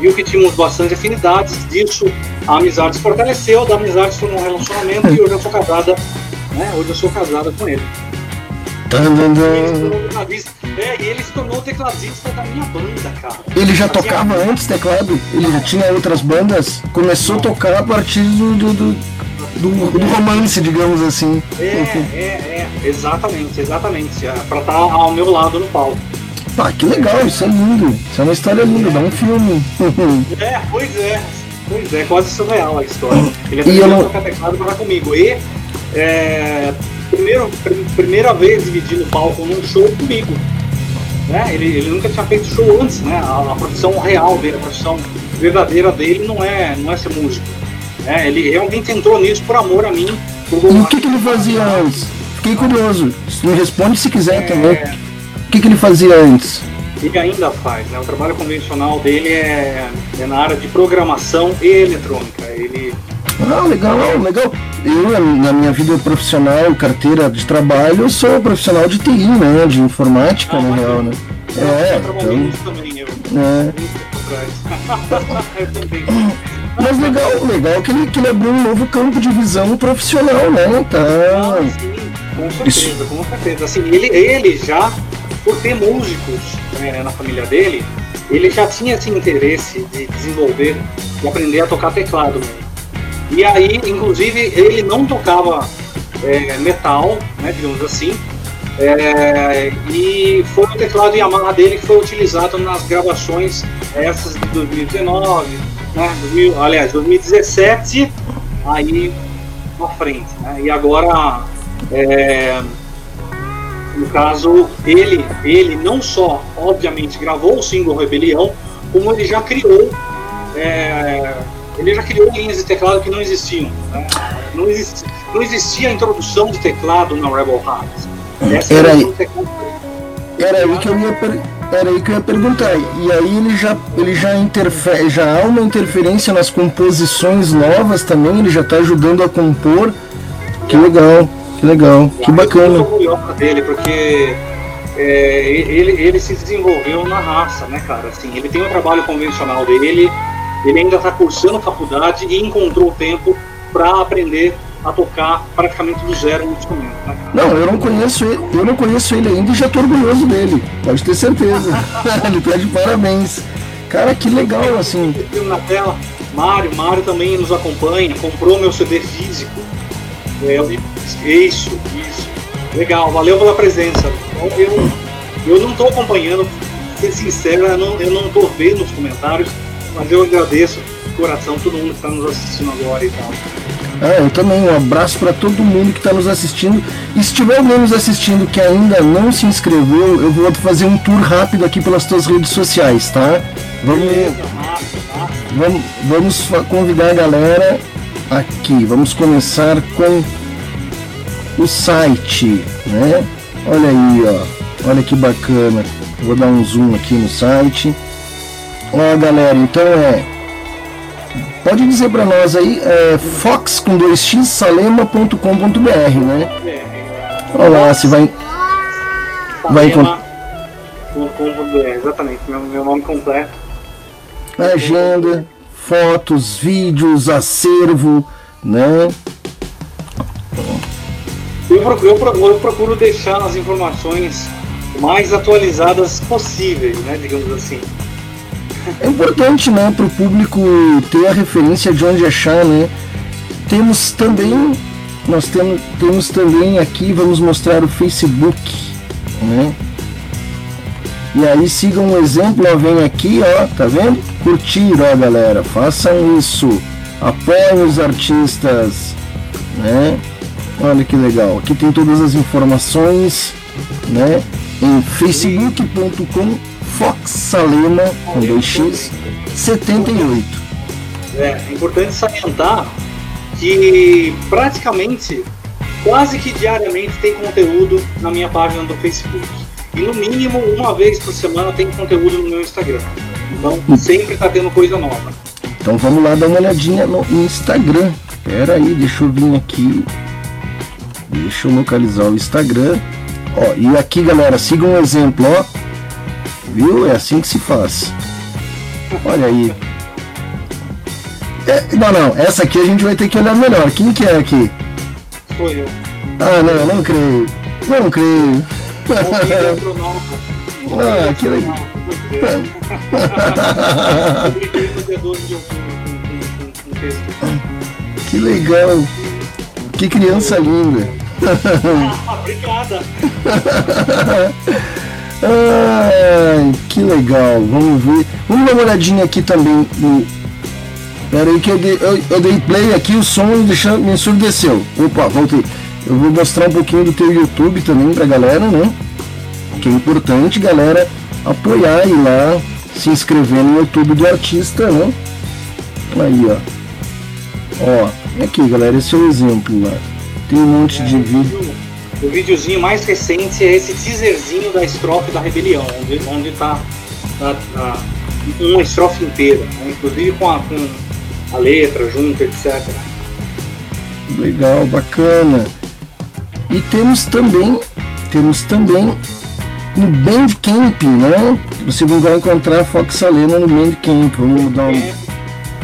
[SPEAKER 2] viu que tínhamos bastante afinidades, disso a amizade se fortaleceu, da amizade se tornou um relacionamento e hoje eu sou casada, né? Hoje eu sou casada com ele. É, e ele se tornou o tecladista da minha banda, cara.
[SPEAKER 1] Ele já Fazia tocava antes teclado? Ele já tinha outras bandas? Começou a tocar a partir do, do, do, do, do romance, digamos assim.
[SPEAKER 2] É, é, é, exatamente, exatamente. É, pra estar tá ao meu lado no palco.
[SPEAKER 1] Ah, que legal, isso é lindo. Isso é uma história linda, dá um filme.
[SPEAKER 2] é, pois é. Pois é, quase surreal a história. Ele aprendeu não... a tocar teclado para comigo. E é, primeiro, primeira vez dividindo o palco num show comigo. Né? Ele, ele nunca tinha feito show antes, né? A, a profissão real dele, a profissão verdadeira dele não é, não é ser músico. Né? Ele realmente entrou nisso por amor a mim.
[SPEAKER 1] e o que, que ele fazia antes? Fiquei curioso. Me responde se quiser é... também. O que, que ele fazia antes?
[SPEAKER 2] Ele ainda faz, né? O trabalho convencional dele é, é na área de programação e eletrônica. Ele
[SPEAKER 1] ah, legal, legal. Eu, na minha vida profissional, carteira de trabalho, eu sou profissional de TI, né? De informática, ah, na real, né?
[SPEAKER 2] É, então... também, eu. É.
[SPEAKER 1] Mas legal, legal que ele, que ele abriu um novo campo de visão profissional, né?
[SPEAKER 2] Tá. Ah, sim, com certeza, Isso. com certeza. Assim, ele, ele já, por ter músicos né, na família dele, ele já tinha esse interesse de desenvolver e aprender a tocar teclado mesmo. E aí, inclusive, ele não tocava é, metal, né, digamos assim, é, e foi o teclado Yamaha dele que foi utilizado nas gravações essas de 2019, né, 2000, aliás, 2017, aí na frente. Né, e agora, é, no caso, ele, ele não só, obviamente, gravou o single Rebelião, como ele já criou é, ele já criou linhas de teclado que não existiam. Né? Não, existia, não existia a introdução de teclado na Rebel Hearts.
[SPEAKER 1] Essa era, aí, era aí que eu ia per, era aí que eu ia perguntar. E aí ele já ele já interfere, já há uma interferência nas composições novas também. Ele já está ajudando a compor. Que legal, que legal, que bacana. Eu
[SPEAKER 2] sou dele porque é, ele, ele se desenvolveu na raça, né, cara? Assim, ele tem um trabalho convencional dele ele ainda está cursando faculdade e encontrou tempo para aprender a tocar praticamente do zero no instrumento. Né?
[SPEAKER 1] Não, eu não conheço ele, eu não conheço ele ainda e já estou orgulhoso dele. Pode ter certeza. ele pede parabéns. Cara, que legal assim.
[SPEAKER 2] Na tela, Mário, Mário também nos acompanha, comprou meu CD físico. É, isso, isso. Legal, valeu pela presença. Eu, eu não estou acompanhando, ser sincero, eu não estou vendo os comentários mas eu agradeço de coração todo mundo que está nos assistindo agora e tal.
[SPEAKER 1] Ah, eu também. Um abraço para todo mundo que está nos assistindo. E se tiver alguém nos assistindo que ainda não se inscreveu, eu vou fazer um tour rápido aqui pelas tuas redes sociais, tá? Vamos, vamos, vamos convidar a galera aqui. Vamos começar com o site, né? Olha aí, ó. Olha que bacana. Vou dar um zoom aqui no site. Ó, galera, então é Pode dizer para nós aí, é fox com 2x salema.com.br, né? Olha lá, se vai.
[SPEAKER 2] Vai Exatamente, meu, meu nome completo.
[SPEAKER 1] Agenda, fotos, vídeos, acervo, né?
[SPEAKER 2] Eu procuro, eu procuro deixar as informações mais atualizadas possíveis, né? Digamos assim.
[SPEAKER 1] É importante, né, para o público ter a referência de onde achar, né? Temos também, nós temos, temos também aqui, vamos mostrar o Facebook, né? E aí sigam um exemplo, ó, vem aqui, ó, tá vendo? Curtir, ó, galera, façam isso, apoiem os artistas, né? Olha que legal, aqui tem todas as informações, né? Em facebook.com Fox Salema com 2x 78.
[SPEAKER 2] É, é importante salientar que praticamente, quase que diariamente tem conteúdo na minha página do Facebook. E no mínimo uma vez por semana tem conteúdo no meu Instagram. Então hum. sempre está tendo coisa nova.
[SPEAKER 1] Então vamos lá dar uma olhadinha no Instagram. Pera aí, deixa eu vir aqui. Deixa eu localizar o Instagram. Ó, e aqui galera, siga um exemplo, ó Viu? É assim que se faz. Olha aí. É, não, não, essa aqui a gente vai ter que olhar melhor. Quem que é aqui?
[SPEAKER 2] Sou eu.
[SPEAKER 1] Ah, não, não creio. Não creio. ah, que legal. que legal. Que criança linda.
[SPEAKER 2] Obrigada.
[SPEAKER 1] Ai, que legal, vamos ver. Vamos dar uma olhadinha aqui também no. Pera aí que eu dei, eu, eu dei play aqui, o som deixou, me ensurdeceu. Opa, voltei. Eu vou mostrar um pouquinho do teu YouTube também pra galera, né? Que é importante, galera, apoiar e lá, se inscrever no YouTube do artista, né? Aí, ó. Ó, aqui, galera, esse é o exemplo lá. Tem um monte de vídeo.
[SPEAKER 2] O videozinho mais recente é esse teaserzinho da estrofe da rebelião, onde, onde tá a, a, uma estrofe inteira, né? inclusive com a, com a letra junto, etc.
[SPEAKER 1] Legal, bacana. E temos também, temos também no Bandcamp, né? Você vai encontrar Fox Salena no Bandcamp. Vamos dar um.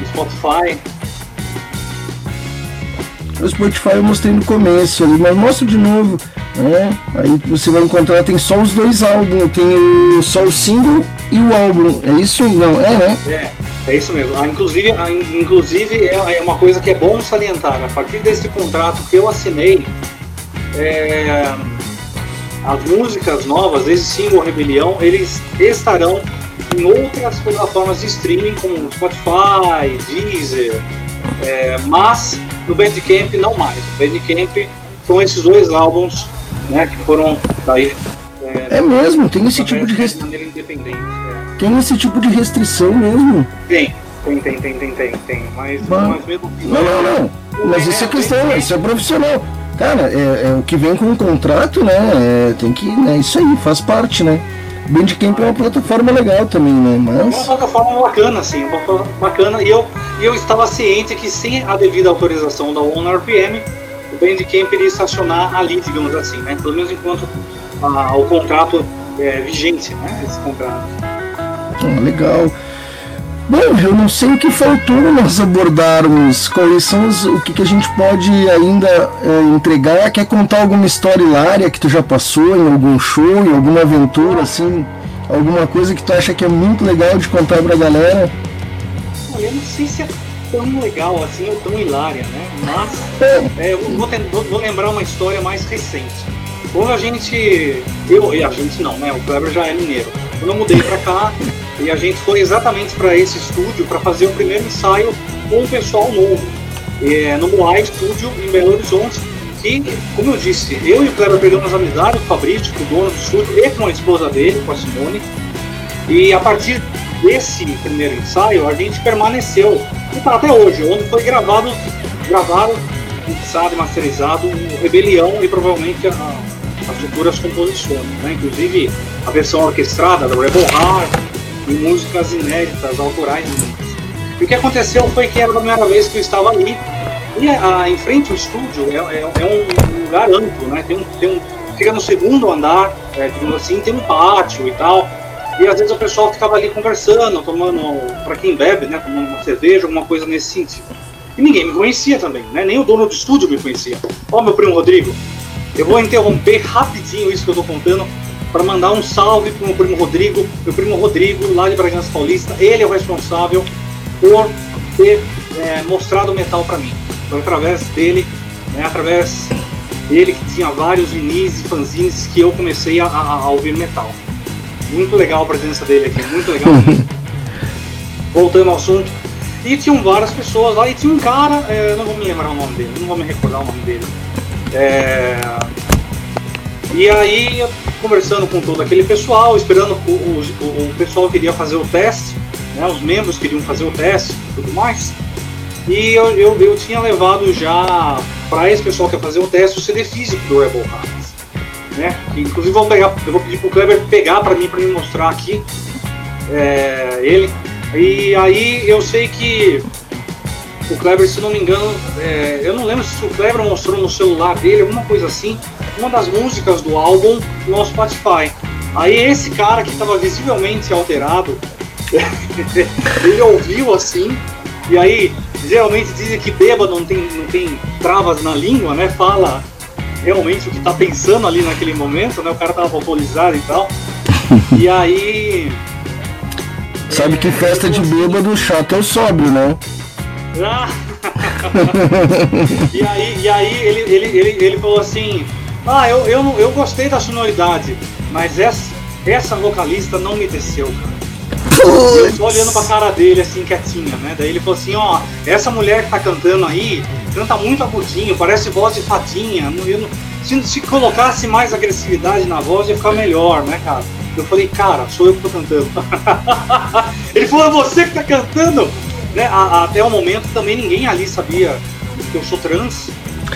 [SPEAKER 2] Spotify.
[SPEAKER 1] O Spotify eu mostrei no começo ali, mas mostro de novo. Né? Aí você vai encontrar, tem só os dois álbuns, tem o, só o single e o álbum. É isso? Não, é, né?
[SPEAKER 2] É, é isso mesmo. Ah, inclusive, ah, inclusive é, é uma coisa que é bom salientar. A partir desse contrato que eu assinei, é, as músicas novas, esse single Rebelião, eles estarão em outras plataformas de streaming como Spotify, Deezer, é, mas no Bandcamp não mais. O Bandcamp são esses dois álbuns né, que foram daí.
[SPEAKER 1] É, é mesmo, tem esse tipo de restrição. É. Tem esse tipo de restrição mesmo.
[SPEAKER 2] Tem, tem, tem, tem, tem, tem, tem. Mas, mas mesmo
[SPEAKER 1] assim, Não, não, não. Mas isso é questão, isso é profissional. Cara, é, é, o que vem com o contrato, né? É, tem que. É isso aí, faz parte, né? Bandcamp é uma plataforma legal também, né? Mas... É
[SPEAKER 2] uma plataforma bacana, assim, uma plataforma bacana. E eu, eu estava ciente que sem a devida autorização da OneRPM, o Bandcamp iria estacionar ali, digamos assim, né? Pelo menos enquanto a, o contrato é vigente, né? Esse contrato.
[SPEAKER 1] Ah, legal. Bom, eu não sei o que faltou nós abordarmos, quais são os, o que, que a gente pode ainda é, entregar. Quer contar alguma história hilária que tu já passou em algum show, em alguma aventura, assim? Alguma coisa que tu acha que é muito legal de contar pra galera?
[SPEAKER 2] Eu não sei se é tão legal assim ou tão hilária, né? Mas é, é eu vou, vou, vou, lembrar uma história mais recente. Quando a gente. Eu e a gente não, né? O Kleber já é mineiro. Quando eu mudei pra cá, e a gente foi exatamente para esse estúdio para fazer o primeiro ensaio com o pessoal novo. é, no Moai Studio em Belo Horizonte. E, como eu disse, eu e o Kleber pegamos amizade com o Fabrício, com o dono do estúdio, e com a esposa dele, com a Simone. E a partir desse primeiro ensaio, a gente permaneceu, e tá até hoje, onde foi gravado, gravado, mixado e masterizado o Rebelião e provavelmente a, as futuras composições, né? inclusive a versão orquestrada do Rebel Heart e músicas inéditas, autorais E o que aconteceu foi que era a primeira vez que eu estava ali e a, em frente ao estúdio é, é, é um lugar amplo, né? Tem um, tem um, fica no segundo andar, é, digamos assim, tem um pátio e tal. E às vezes o pessoal ficava ali conversando, tomando, para quem bebe, né? Tomando uma cerveja, alguma coisa nesse sentido. E ninguém me conhecia também, né? Nem o dono do estúdio me conhecia. Ó, meu primo Rodrigo, eu vou interromper rapidinho isso que eu tô contando para mandar um salve pro meu primo Rodrigo, meu primo Rodrigo, lá de Bragança Paulista. Ele é o responsável por ter é, mostrado o metal para mim. Foi através dele, né, através dele que tinha vários vinis e fanzines que eu comecei a, a, a, ouvir metal. Muito legal a presença dele aqui, muito legal. Voltando ao assunto. E tinham várias pessoas lá, e tinha um cara, é, não vou me lembrar o nome dele, não vou me recordar o nome dele. É, e aí, conversando com todo aquele pessoal, esperando o, o, o pessoal queria fazer o teste, né, os membros queriam fazer o teste e tudo mais. E eu, eu, eu tinha levado já para esse pessoal que quer fazer o teste o CD físico do Rebel Hearts. Né? Que, inclusive vou pegar, eu vou pedir pro Kleber pegar para mim para me mostrar aqui é, ele. E aí eu sei que o Kleber, se não me engano, é, eu não lembro se o Kleber mostrou no celular dele, alguma coisa assim, uma das músicas do álbum no Spotify. Aí esse cara que estava visivelmente alterado, ele ouviu assim, e aí geralmente dizem que bêbado não tem, não tem travas na língua, né? Fala realmente o que tá pensando ali naquele momento, né? O cara tava alcoolizado e tal. E aí.
[SPEAKER 1] Sabe é, que festa de bêbado chato é o sóbrio, né?
[SPEAKER 2] Ah. e aí, e aí ele, ele, ele, ele falou assim: Ah, eu, eu, eu gostei da sonoridade, mas essa, essa vocalista não me desceu, cara. Eu tô olhando pra cara dele assim, quietinha, né? Daí ele falou assim, ó, essa mulher que tá cantando aí, canta muito agudinho, parece voz de fatinha. Não, se, se colocasse mais agressividade na voz ia ficar melhor, né, cara? Eu falei, cara, sou eu que tô cantando. ele falou, é você que tá cantando? Né? A, até o momento também ninguém ali sabia que eu sou trans.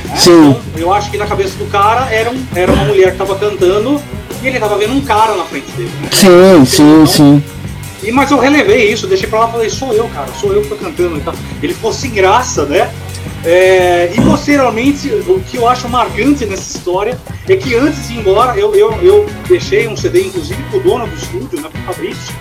[SPEAKER 2] Né? Sim. Então, eu acho que na cabeça do cara era, um, era uma mulher que tava cantando e ele tava vendo um cara na frente dele. Né?
[SPEAKER 1] Sim, sim, então, sim.
[SPEAKER 2] E, mas eu relevei isso, deixei pra lá e falei, sou eu, cara, sou eu que tô cantando e tal. Ele ficou sem graça, né? É, e posteriormente, o que eu acho marcante nessa história é que antes de ir embora, eu, eu, eu deixei um CD, inclusive, pro dono do estúdio, né, pro Fabrício,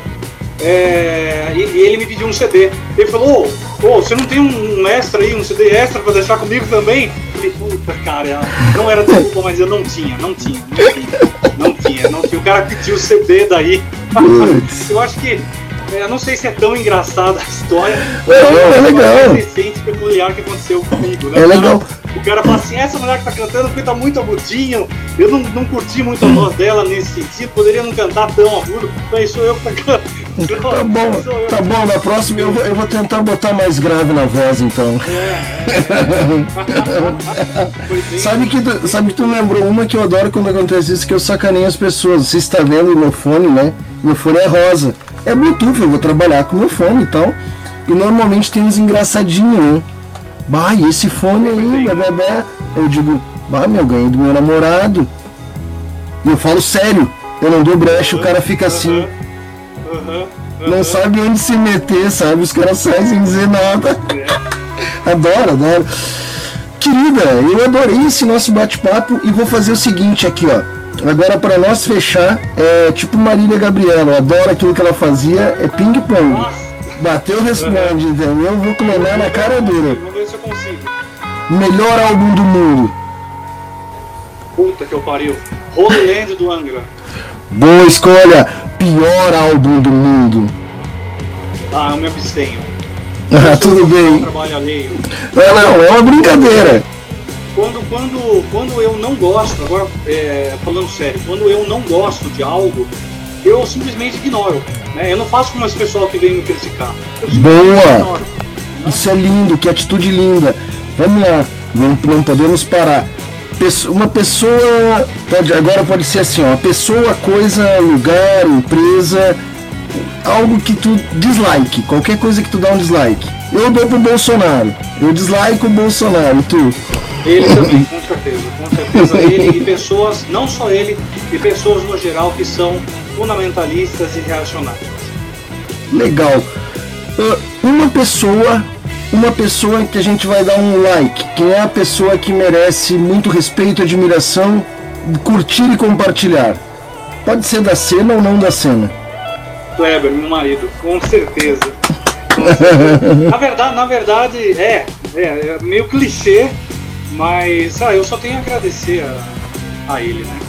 [SPEAKER 2] é, e, e, ele me pediu um CD. Ele falou, oh, você não tem um, um extra aí, um CD extra pra deixar comigo também? Eu falei, puta, cara, não era desculpa, mas eu não tinha, não tinha, não tinha, não tinha, não tinha. O cara pediu o CD daí. eu acho que eu não sei se é tão engraçada a história.
[SPEAKER 1] É, é, é legal. É
[SPEAKER 2] recente, peculiar que aconteceu comigo, né?
[SPEAKER 1] É legal.
[SPEAKER 2] O cara fala assim, essa mulher que tá cantando porque tá muito agudinho, eu não, não curti muito a voz dela nesse sentido, poderia não cantar tão agudo, mas sou eu que tá cantando.
[SPEAKER 1] Tá bom, tá bom, na próxima eu vou, eu vou tentar botar mais grave na voz então. É, é. sabe, que tu, sabe que tu lembrou uma que eu adoro quando acontece isso, que eu sacaneio as pessoas. Você está vendo o meu fone, né? Meu fone é rosa. É Bluetooth, eu vou trabalhar com meu fone e tal. E normalmente tem uns engraçadinhos, né? Bah, e esse fone aí, bebê. Eu digo, bah, meu, ganhei do meu namorado. E eu falo sério, eu não dou brecha, o cara fica assim. Não sabe onde se meter, sabe? Os caras saem sem dizer nada. É. adoro, adoro. Querida, eu adorei esse nosso bate-papo e vou fazer o seguinte aqui, ó. Agora, para nós fechar, é tipo Marília Gabriela, eu adoro aquilo que ela fazia, é ping-pong. Bateu, responde, entendeu? Eu vou clonar na cara dura.
[SPEAKER 2] Vamos ver se eu consigo.
[SPEAKER 1] Melhor álbum do mundo.
[SPEAKER 2] Puta que eu pariu. Holy Land do Angra.
[SPEAKER 1] Boa escolha. Pior álbum do mundo.
[SPEAKER 2] Ah, eu me abstenho.
[SPEAKER 1] Ah, tudo bem.
[SPEAKER 2] Trabalho alheio.
[SPEAKER 1] Não, não, é uma brincadeira
[SPEAKER 2] quando, quando, quando eu não gosto, agora é, falando sério, quando eu não gosto de algo, eu simplesmente ignoro. Né? Eu não faço como esse pessoal que vem me criticar.
[SPEAKER 1] Boa! Ignoro, Isso é lindo, que atitude linda. Vamos lá, não, não podemos parar. Uma pessoa pode agora pode ser assim, ó, pessoa, coisa, lugar, empresa, algo que tu dislike, qualquer coisa que tu dá um dislike. Eu dou pro Bolsonaro, eu dislike o Bolsonaro, e tu?
[SPEAKER 2] Ele também, com certeza, com certeza ele e pessoas, não só ele, e pessoas no geral que são fundamentalistas e reacionárias.
[SPEAKER 1] Legal. Uh, uma pessoa, uma pessoa que a gente vai dar um like, quem é a pessoa que merece muito respeito, admiração, curtir e compartilhar. Pode ser da cena ou não da cena.
[SPEAKER 2] Kleber, meu marido, com certeza. Com certeza. na verdade, na verdade, é, é, é meio clichê, mas ah, eu só tenho a agradecer a, a ele, né?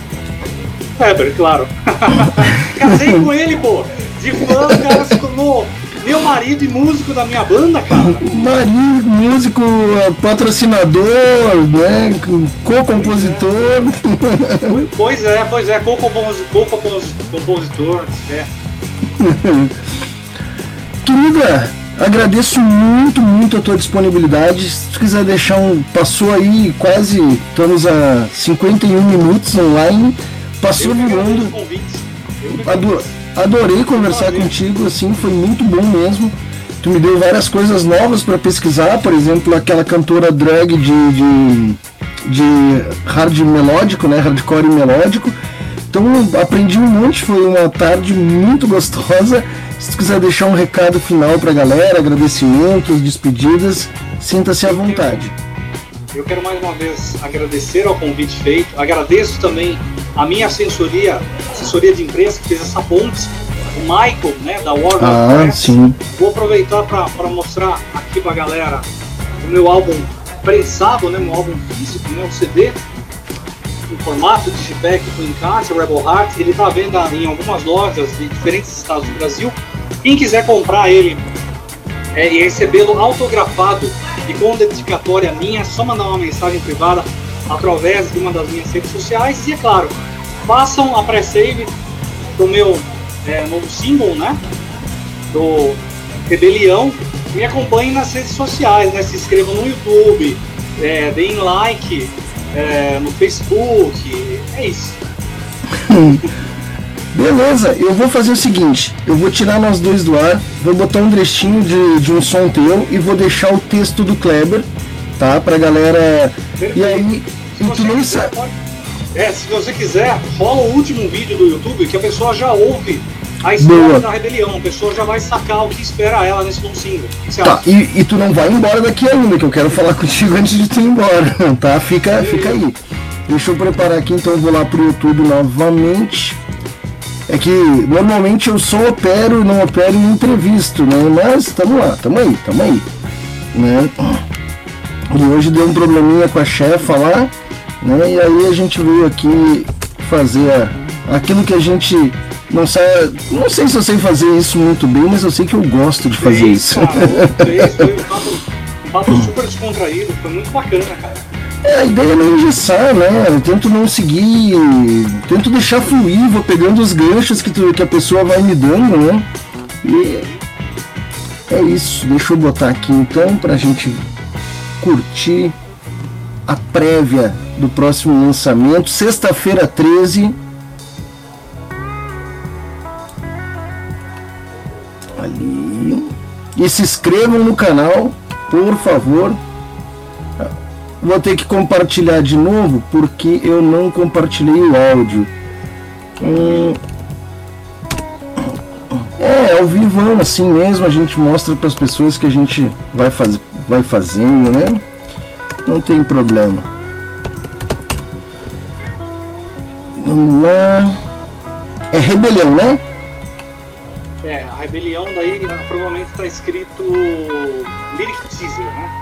[SPEAKER 2] Kleber, claro. Casei com ele, pô. De fã, o cara se tornou meu marido e músico da minha banda, cara.
[SPEAKER 1] Marido, músico, patrocinador, né? Co-compositor.
[SPEAKER 2] Pois é, pois é, co-compositor, co-compositor, é.
[SPEAKER 1] Querida, agradeço muito, muito a tua disponibilidade. Se tu quiser deixar um. Passou aí quase. Estamos a 51 minutos online. Passou voando. Ador, adorei conversar contigo, assim, foi muito bom mesmo. Tu me deu várias coisas novas para pesquisar, por exemplo, aquela cantora drag de, de, de hard melódico, né? Hardcore melódico então aprendi um monte, foi uma tarde muito gostosa. Se tu quiser deixar um recado final para a galera, agradecimentos, despedidas, sinta-se à vontade.
[SPEAKER 2] Eu quero mais uma vez agradecer ao convite feito. Agradeço também a minha assessoria, assessoria de imprensa que fez essa ponte, o Michael, né, da Warner
[SPEAKER 1] ah, Press. Sim.
[SPEAKER 2] Vou aproveitar para mostrar aqui para a galera o meu álbum prensado, né, meu álbum físico, né, o CD em formato de feedback com encaixe, Rebel Heart. Ele está à venda em algumas lojas de diferentes estados do Brasil. Quem quiser comprar ele é, e recebê-lo autografado e com dedicatória minha, é só mandar uma mensagem privada através de uma das minhas redes sociais. E é claro, façam a pré-save do meu é, novo símbolo, né? Do Rebelião. Me acompanhem nas redes sociais, né? Se inscrevam no YouTube, é, deem like, é, no Facebook. É isso.
[SPEAKER 1] Beleza, eu vou fazer o seguinte: eu vou tirar nós dois do ar, vou botar um trechinho de, de um som teu e vou deixar o texto do Kleber, tá? Pra galera. Perfeito. E aí,
[SPEAKER 2] se e tu não sabe. É, se você quiser, rola o último vídeo do YouTube que a pessoa já ouve a história Boa. da rebelião. A pessoa já vai sacar o que espera ela nesse novo single.
[SPEAKER 1] Tá, e, e, tu não vai embora daqui ainda, que eu quero falar contigo antes de tu ir embora, tá? Fica, fica aí. Deixa eu preparar aqui, então eu vou lá pro YouTube novamente. É que normalmente eu só opero, não opero em imprevisto, né? Mas tamo lá, tamo aí, tamo aí. Né? E hoje deu um probleminha com a chefa lá, né? E aí a gente veio aqui fazer aquilo que a gente não sei, não sei se eu sei fazer isso muito bem, mas eu sei que eu gosto de fazer isso. Cara,
[SPEAKER 2] foi um papo, um papo super descontraído, foi muito bacana, cara.
[SPEAKER 1] É, a ideia é não engessar, né? Eu tento não seguir, tento deixar fluir, vou pegando os ganchos que, tu, que a pessoa vai me dando, né? E é isso. Deixa eu botar aqui então pra gente curtir a prévia do próximo lançamento, sexta-feira 13 ali. E se inscrevam no canal, por favor. Vou ter que compartilhar de novo porque eu não compartilhei o áudio. Hum, é, ao vivo assim mesmo, a gente mostra para as pessoas que a gente vai, faz, vai fazendo, né? Não tem problema. Vamos lá. É rebelião, né?
[SPEAKER 2] É, a rebelião daí provavelmente está escrito Lyric Teaser, né?